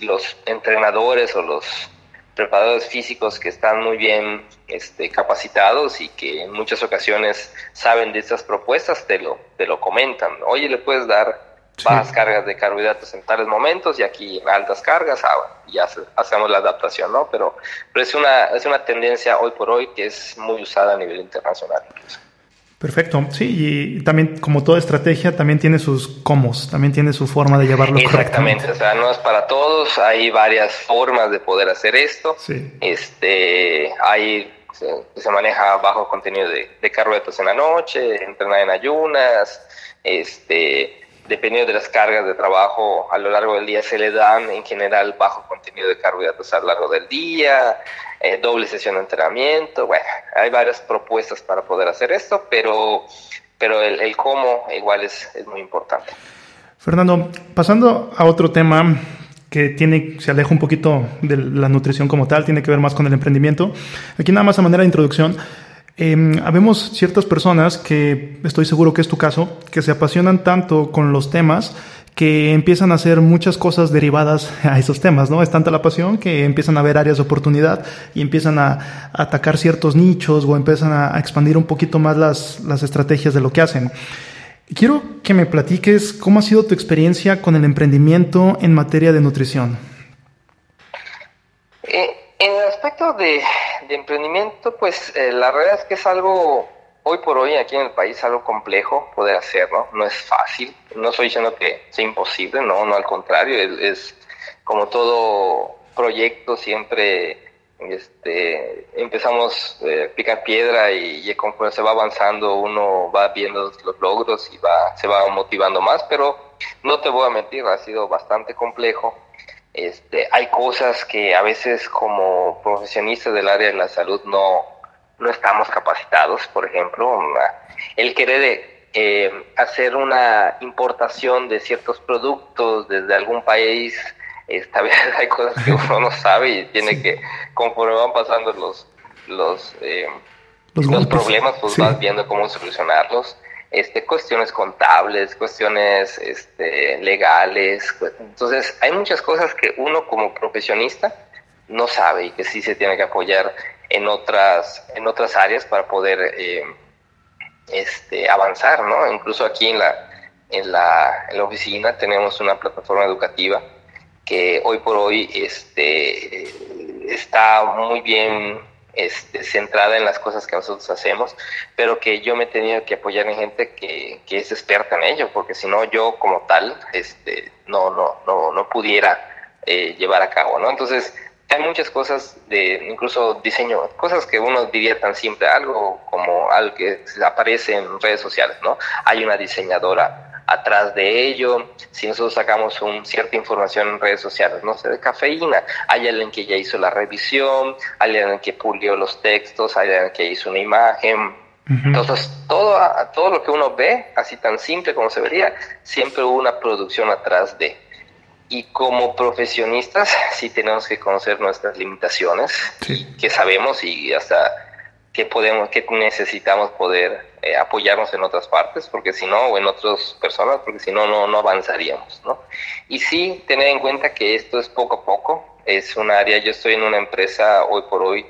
los entrenadores o los preparadores físicos que están muy bien este, capacitados y que en muchas ocasiones saben de estas propuestas, te lo, te lo comentan. Oye, le puedes dar bajas cargas de carbohidratos en tales momentos y aquí en altas cargas, ah, ya hacemos la adaptación, ¿no? Pero, pero es, una, es una tendencia hoy por hoy que es muy usada a nivel internacional incluso. Perfecto, sí, y también como toda estrategia también tiene sus comos, también tiene su forma de llevarlo Exactamente, o sea, no es para todos, hay varias formas de poder hacer esto. Sí. Este, hay se, maneja bajo contenido de, de, carbohidratos en la noche, entrenar en ayunas, este, dependiendo de las cargas de trabajo a lo largo del día, se le dan en general bajo contenido de carbohidratos a lo largo del día, eh, doble sesión de entrenamiento, bueno, hay varias propuestas para poder hacer esto, pero, pero el, cómo igual es, es muy importante. Fernando, pasando a otro tema que tiene, se aleja un poquito de la nutrición como tal, tiene que ver más con el emprendimiento. Aquí nada más a manera de introducción, eh, habemos ciertas personas que, estoy seguro que es tu caso, que se apasionan tanto con los temas que empiezan a hacer muchas cosas derivadas a esos temas, ¿no? Es tanta la pasión que empiezan a ver áreas de oportunidad y empiezan a, atacar ciertos nichos o empiezan a, a, expandir un poquito más las, las estrategias de lo que hacen. Quiero que me platiques cómo ha sido tu experiencia con el emprendimiento en materia de nutrición. Eh, en el aspecto de, emprendimiento, pues eh, la realidad es que es algo, hoy por hoy aquí en el país, algo complejo poder hacerlo, no es fácil, no estoy diciendo que sea imposible, no, no al contrario, es como todo proyecto siempre este, empezamos a eh, picar piedra y, conforme se va avanzando uno va viendo los logros y va, se va motivando más, pero no te voy a mentir, ha sido bastante complejo. Este, hay cosas que a veces como profesionistas del área de la salud no, no estamos capacitados, por ejemplo, el querer eh, hacer una importación de ciertos productos desde algún país esta *laughs* vez hay cosas que uno no sabe y tiene que, conforme van pasando los, los, eh, los, problemas, pues vas viendo cómo solucionarlos. Este, cuestiones contables, cuestiones este, legales. Entonces, hay muchas cosas que uno como profesionista no sabe y que sí se tiene que apoyar en otras, en otras áreas para poder eh, este, avanzar, ¿no? Incluso aquí en la, en la, en la oficina tenemos una plataforma educativa que hoy por hoy este, está muy bien este, centrada en las cosas que nosotros hacemos, pero que yo me he tenido que apoyar en gente que, que es experta en ello, porque si no yo como tal este, no, no, no, no pudiera eh, llevar a cabo. Entonces, hay muchas cosas de incluso diseño, cosas que uno diría tan simple, algo como algo que aparece en redes sociales, ¿no? Hay una diseñadora atrás de ello. Si nosotros sacamos un, cierta información en redes sociales, no sé, de cafeína, hay alguien que ya hizo la revisión, hay alguien que pulió los textos, hay alguien que hizo una imagen. Entonces, todo, todo lo que uno ve, así tan simple como se vería, siempre hubo una producción atrás de. Y como profesionistas, sí tenemos que conocer nuestras limitaciones, que sabemos y hasta que podemos, que necesitamos poder eh, apoyarnos en otras partes, porque si no, o en otras personas, porque si no, no, avanzaríamos, ¿no? Y sí, tener en cuenta que esto es poco a poco, es un área, yo estoy en una empresa hoy por hoy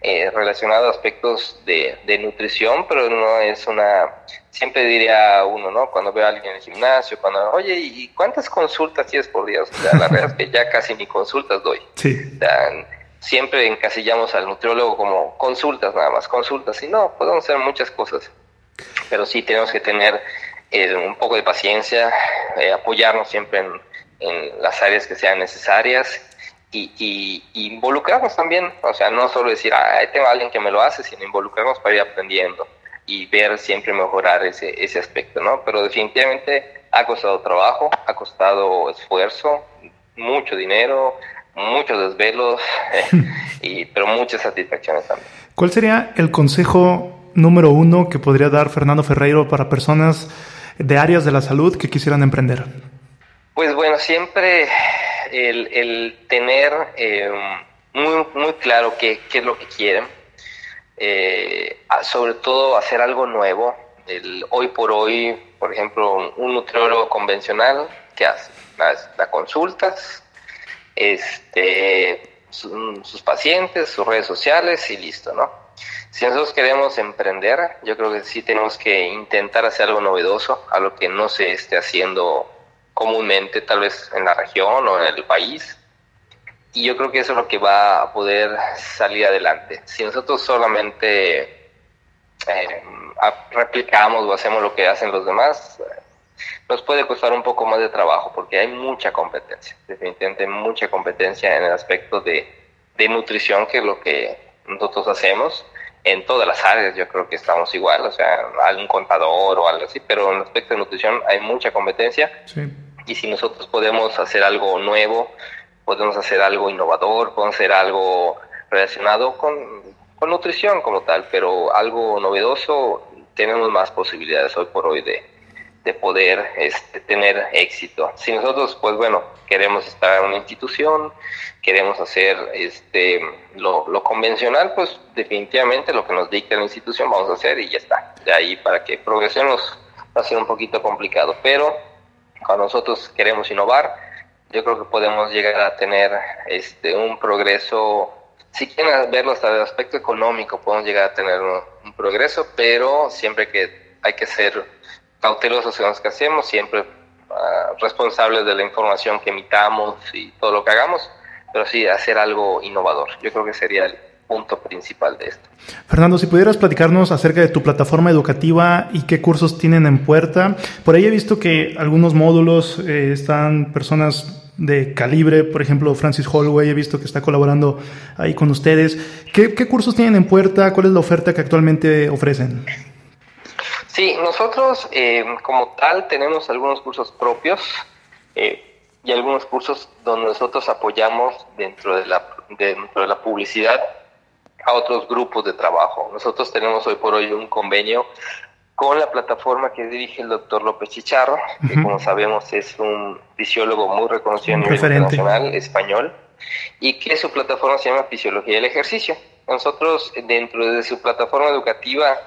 eh, relacionada a aspectos de, de, nutrición, pero no es una, siempre diría uno, ¿no? Cuando veo a alguien en el gimnasio, cuando, oye, ¿y cuántas consultas tienes por día? O sea, la verdad es que ya casi ni consultas doy. *laughs* Sí. siempre encasillamos al nutriólogo como consultas nada más, consultas, y no, podemos hacer muchas cosas pero sí tenemos que tener eh, un poco de paciencia, eh, apoyarnos siempre en, las áreas que sean necesarias y, involucrarnos también, o sea, no solo decir, ah, tengo a alguien que me lo hace, sino involucrarnos para ir aprendiendo y ver siempre mejorar ese, ese aspecto, ¿no? Pero definitivamente ha costado trabajo, ha costado esfuerzo, mucho dinero, muchos desvelos, *laughs* y, pero muchas satisfacciones también. ¿Cuál sería el consejo número uno que podría dar Fernando Ferreiro para personas de áreas de la salud que quisieran emprender? Pues bueno, siempre el, tener eh, muy, muy claro qué, qué, es lo que quieren, eh, sobre todo hacer algo nuevo. El, hoy por hoy, por ejemplo, un nutriólogo convencional, ¿qué hace? Da, consultas, este, sus pacientes, sus redes sociales y listo, ¿no? Si nosotros queremos emprender, yo creo que sí tenemos que intentar hacer algo novedoso, algo que no se esté haciendo comúnmente, tal vez en la región o en el país. Y yo creo que eso es lo que va a poder salir adelante. Si nosotros solamente eh, replicamos o hacemos lo que hacen los demás, nos puede costar un poco más de trabajo porque hay mucha competencia, definitivamente mucha competencia en el aspecto de, de nutrición, que es lo que nosotros hacemos en todas las áreas yo creo que estamos igual, o sea, algún contador o algo así, pero en el aspecto de nutrición hay mucha competencia. Y si nosotros podemos hacer algo nuevo, podemos hacer algo innovador, podemos hacer algo relacionado con, con nutrición como tal, pero algo novedoso, tenemos más posibilidades hoy por hoy de, de poder este, tener éxito. Si nosotros, pues bueno, queremos estar en una institución, queremos hacer este, lo, lo, convencional, pues definitivamente lo que nos dicta la institución vamos a hacer y ya está. De ahí para que progresemos va a ser un poquito complicado, pero cuando nosotros queremos innovar, yo creo que podemos llegar a tener este, un progreso, si quieren verlo hasta el aspecto económico, podemos llegar a tener un, un progreso, pero siempre que hay que ser cautelosos en los que hacemos, siempre uh, responsables de la información que emitamos y todo lo que hagamos, pero sí hacer algo innovador. Yo creo que sería el punto principal de esto. Fernando, si pudieras platicarnos acerca de tu plataforma educativa y qué cursos tienen en puerta. Por ahí he visto que algunos módulos eh, están personas de calibre, por ejemplo, Francis Holloway, he visto que está colaborando ahí con ustedes. ¿Qué, qué cursos tienen en puerta? ¿Cuál es la oferta que actualmente ofrecen? Sí, nosotros eh, como tal tenemos algunos cursos propios eh, y algunos cursos donde nosotros apoyamos dentro de, la, dentro de la publicidad a otros grupos de trabajo. Nosotros tenemos hoy por hoy un convenio con la plataforma que dirige el doctor López Chicharro, que como sabemos es un fisiólogo muy reconocido a nivel internacional, español, y que su plataforma se llama Fisiología del Ejercicio. Nosotros dentro de su plataforma educativa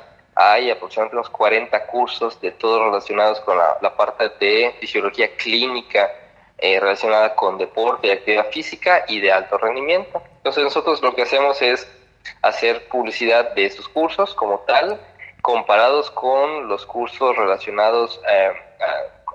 hay aproximadamente unos 40 cursos de todos relacionados con la, parte de fisiología clínica eh, relacionada con deporte y actividad física y de alto rendimiento. Entonces nosotros lo que hacemos es hacer publicidad de estos cursos como tal, comparados con los cursos relacionados eh,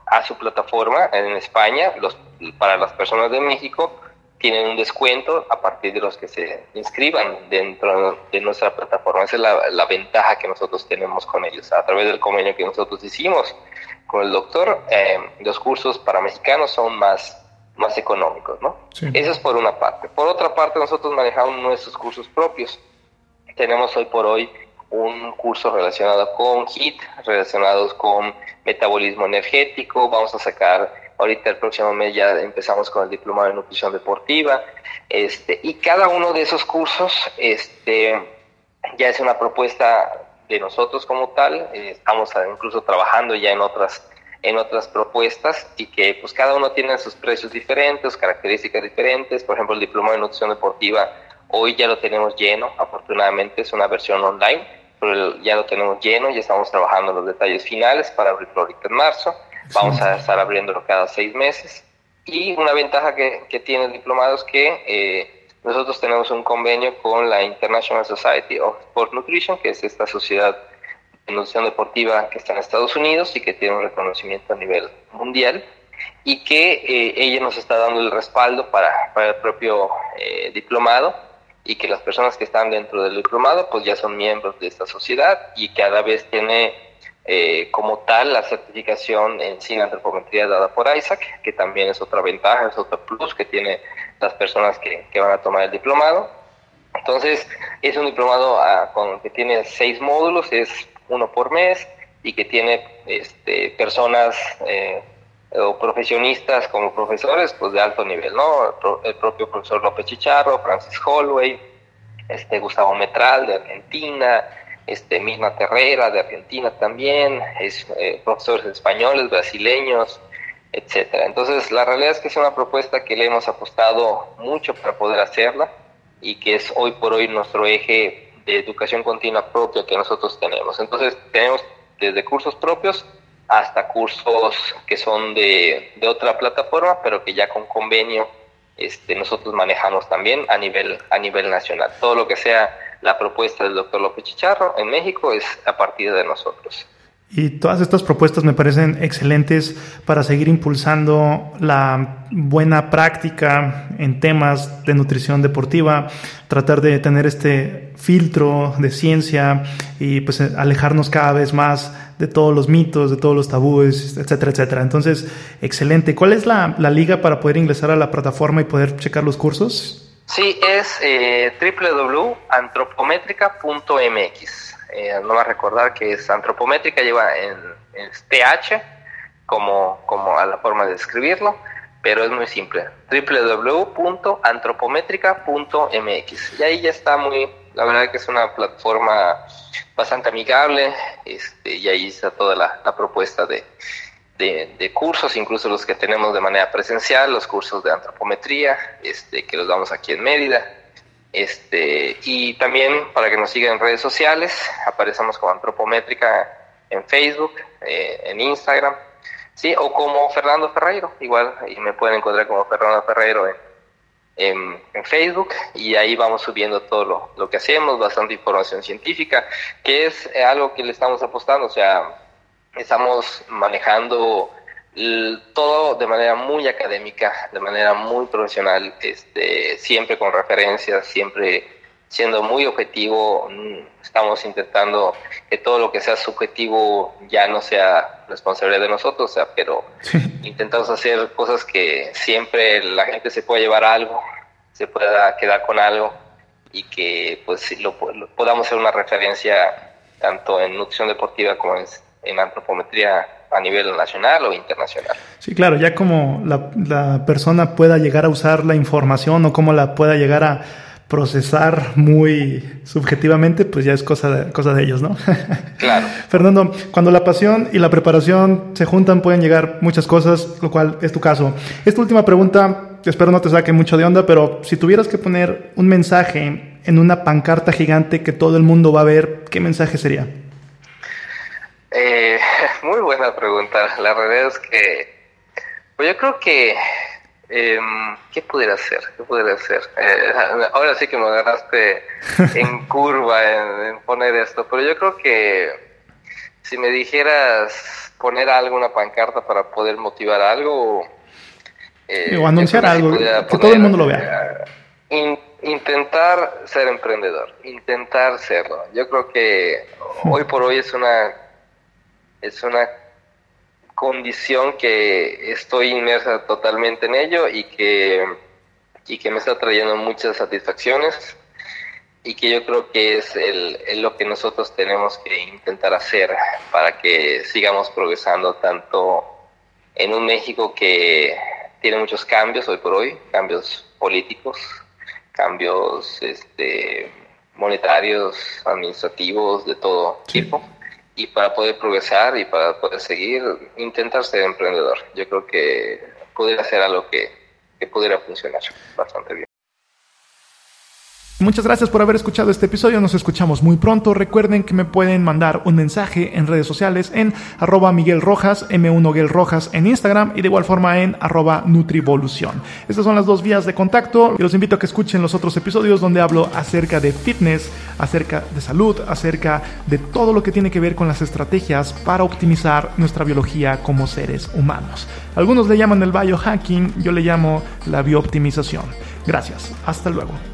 a, a, su plataforma en España, los, para las personas de México, tienen un descuento a partir de los que se inscriban dentro de nuestra plataforma. Esa es la, ventaja que nosotros tenemos con ellos. A través del convenio que nosotros hicimos con el doctor, eh, los cursos para mexicanos son más, más económicos, ¿no? Eso es por una parte. Por otra parte, nosotros manejamos nuestros cursos propios. Tenemos hoy por hoy un curso relacionado con HIT, relacionados con metabolismo energético. Vamos a sacar Ahorita el próximo mes ya empezamos con el diplomado de nutrición deportiva. Este, y cada uno de esos cursos este, ya es una propuesta de nosotros como tal. Eh, estamos incluso trabajando ya en otras en otras propuestas y que pues cada uno tiene sus precios diferentes, características diferentes. Por ejemplo, el diplomado de nutrición deportiva hoy ya lo tenemos lleno, afortunadamente es una versión online, pero ya lo tenemos lleno, ya estamos trabajando los detalles finales para abrirlo ahorita en marzo. Vamos a estar abriéndolo cada seis meses. Y una ventaja que, que tiene el diplomado es que eh, nosotros tenemos un convenio con la International Society of Sport Nutrition, que es esta sociedad de nutrición deportiva que está en Estados Unidos y que tiene un reconocimiento a nivel mundial y que eh, ella nos está dando el respaldo para, para el propio eh, diplomado y que las personas que están dentro del diplomado pues ya son miembros de esta sociedad y que a la vez tiene eh, como tal la certificación en cine antropometría dada por Isaac, que también es otra ventaja, es otro plus que tiene las personas que, van a tomar el diplomado. Entonces, es un diplomado ah, con, que tiene seis módulos, es uno por mes y que tiene este, personas eh, o profesionistas como profesores pues de alto nivel, ¿no? El propio profesor López Chicharro, Francis Holloway, este Gustavo Metral de Argentina, este, Misma Terrera de Argentina también, es, eh, profesores españoles, brasileños, etcétera. Entonces, la realidad es que es una propuesta que le hemos apostado mucho para poder hacerla y que es hoy por hoy nuestro eje de educación continua propia que nosotros tenemos. Entonces, tenemos desde cursos propios hasta cursos que son de, de otra plataforma, pero que ya con convenio este, nosotros manejamos también a nivel, a nivel nacional. Todo lo que sea la propuesta del doctor López Chicharro en México es a partir de nosotros. Y todas estas propuestas me parecen excelentes para seguir impulsando la buena práctica en temas de nutrición deportiva, tratar de tener este filtro de ciencia y pues alejarnos cada vez más de todos los mitos, de todos los tabúes, etcétera, etcétera. Entonces, excelente. ¿Cuál es la, la liga para poder ingresar a la plataforma y poder checar los cursos? Sí, es eh, www.antropométrica.mx. Eh, no va a recordar que es antropométrica, lleva en, en TH como, como a la forma de escribirlo, pero es muy simple. www.antropométrica.mx. Y ahí ya está muy, la verdad que es una plataforma bastante amigable, este, y ahí está toda la, la propuesta de, de, cursos, incluso los que tenemos de manera presencial, los cursos de antropometría, este, que los damos aquí en Mérida. Este, y también para que nos sigan en redes sociales, aparecemos como Antropométrica en Facebook, eh, en Instagram, sí, o como Fernando Ferreiro, igual, y me pueden encontrar como Fernando Ferreiro en, en, Facebook, y ahí vamos subiendo todo lo, lo que hacemos, bastante información científica, que es algo que le estamos apostando, o sea, estamos manejando todo de manera muy académica, de manera muy profesional, este, siempre con referencias, siempre siendo muy objetivo. Estamos intentando que todo lo que sea subjetivo ya no sea responsabilidad de nosotros, o sea, pero intentamos hacer cosas que siempre la gente se pueda llevar algo, se pueda quedar con algo y que pues lo, podamos ser una referencia tanto en nutrición deportiva como en en antropometría a nivel nacional o internacional. Sí, claro, ya como la, la, persona pueda llegar a usar la información o cómo la pueda llegar a procesar muy subjetivamente, pues ya es cosa de, cosa de ellos, ¿no? *laughs* Claro. Fernando, cuando la pasión y la preparación se juntan pueden llegar muchas cosas, lo cual es tu caso. Esta última pregunta, espero no te saque mucho de onda, pero si tuvieras que poner un mensaje en una pancarta gigante que todo el mundo va a ver, ¿qué mensaje sería? Eh, *laughs* muy buena pregunta. La realidad es que, pues yo creo que, eh, ¿qué pudiera hacer? ¿Qué pudiera hacer? Eh, *laughs* ahora sí que me agarraste *laughs* en curva en, poner esto, pero yo creo que si me dijeras poner algo, una pancarta para poder motivar algo, eh, o anunciar algo, que todo el mundo lo vea. intentar ser emprendedor, intentar serlo. Yo creo que hoy por hoy es una es una condición que estoy inmersa totalmente en ello y que, y que me está trayendo muchas satisfacciones y que yo creo que es el, lo que nosotros tenemos que intentar hacer para que sigamos progresando tanto en un México que tiene muchos cambios hoy por hoy, cambios políticos, cambios este, monetarios, administrativos, de todo tipo y para poder progresar y para poder seguir, intentar ser emprendedor. Yo creo que pudiera ser algo que, que pudiera funcionar bastante bien. Muchas gracias por haber escuchado este episodio. Nos escuchamos muy pronto. Recuerden que me pueden mandar un mensaje en redes sociales en arroba Miguel Rojas, M1 Rojas en Instagram y de igual forma en arroba Nutrivolución. Estas son las dos vías de contacto y los invito a que escuchen los otros episodios donde hablo acerca de fitness, acerca de salud, acerca de todo lo que tiene que ver con las estrategias para optimizar nuestra biología como seres humanos. Algunos le llaman el biohacking, yo le llamo la biooptimización. Gracias. Hasta luego.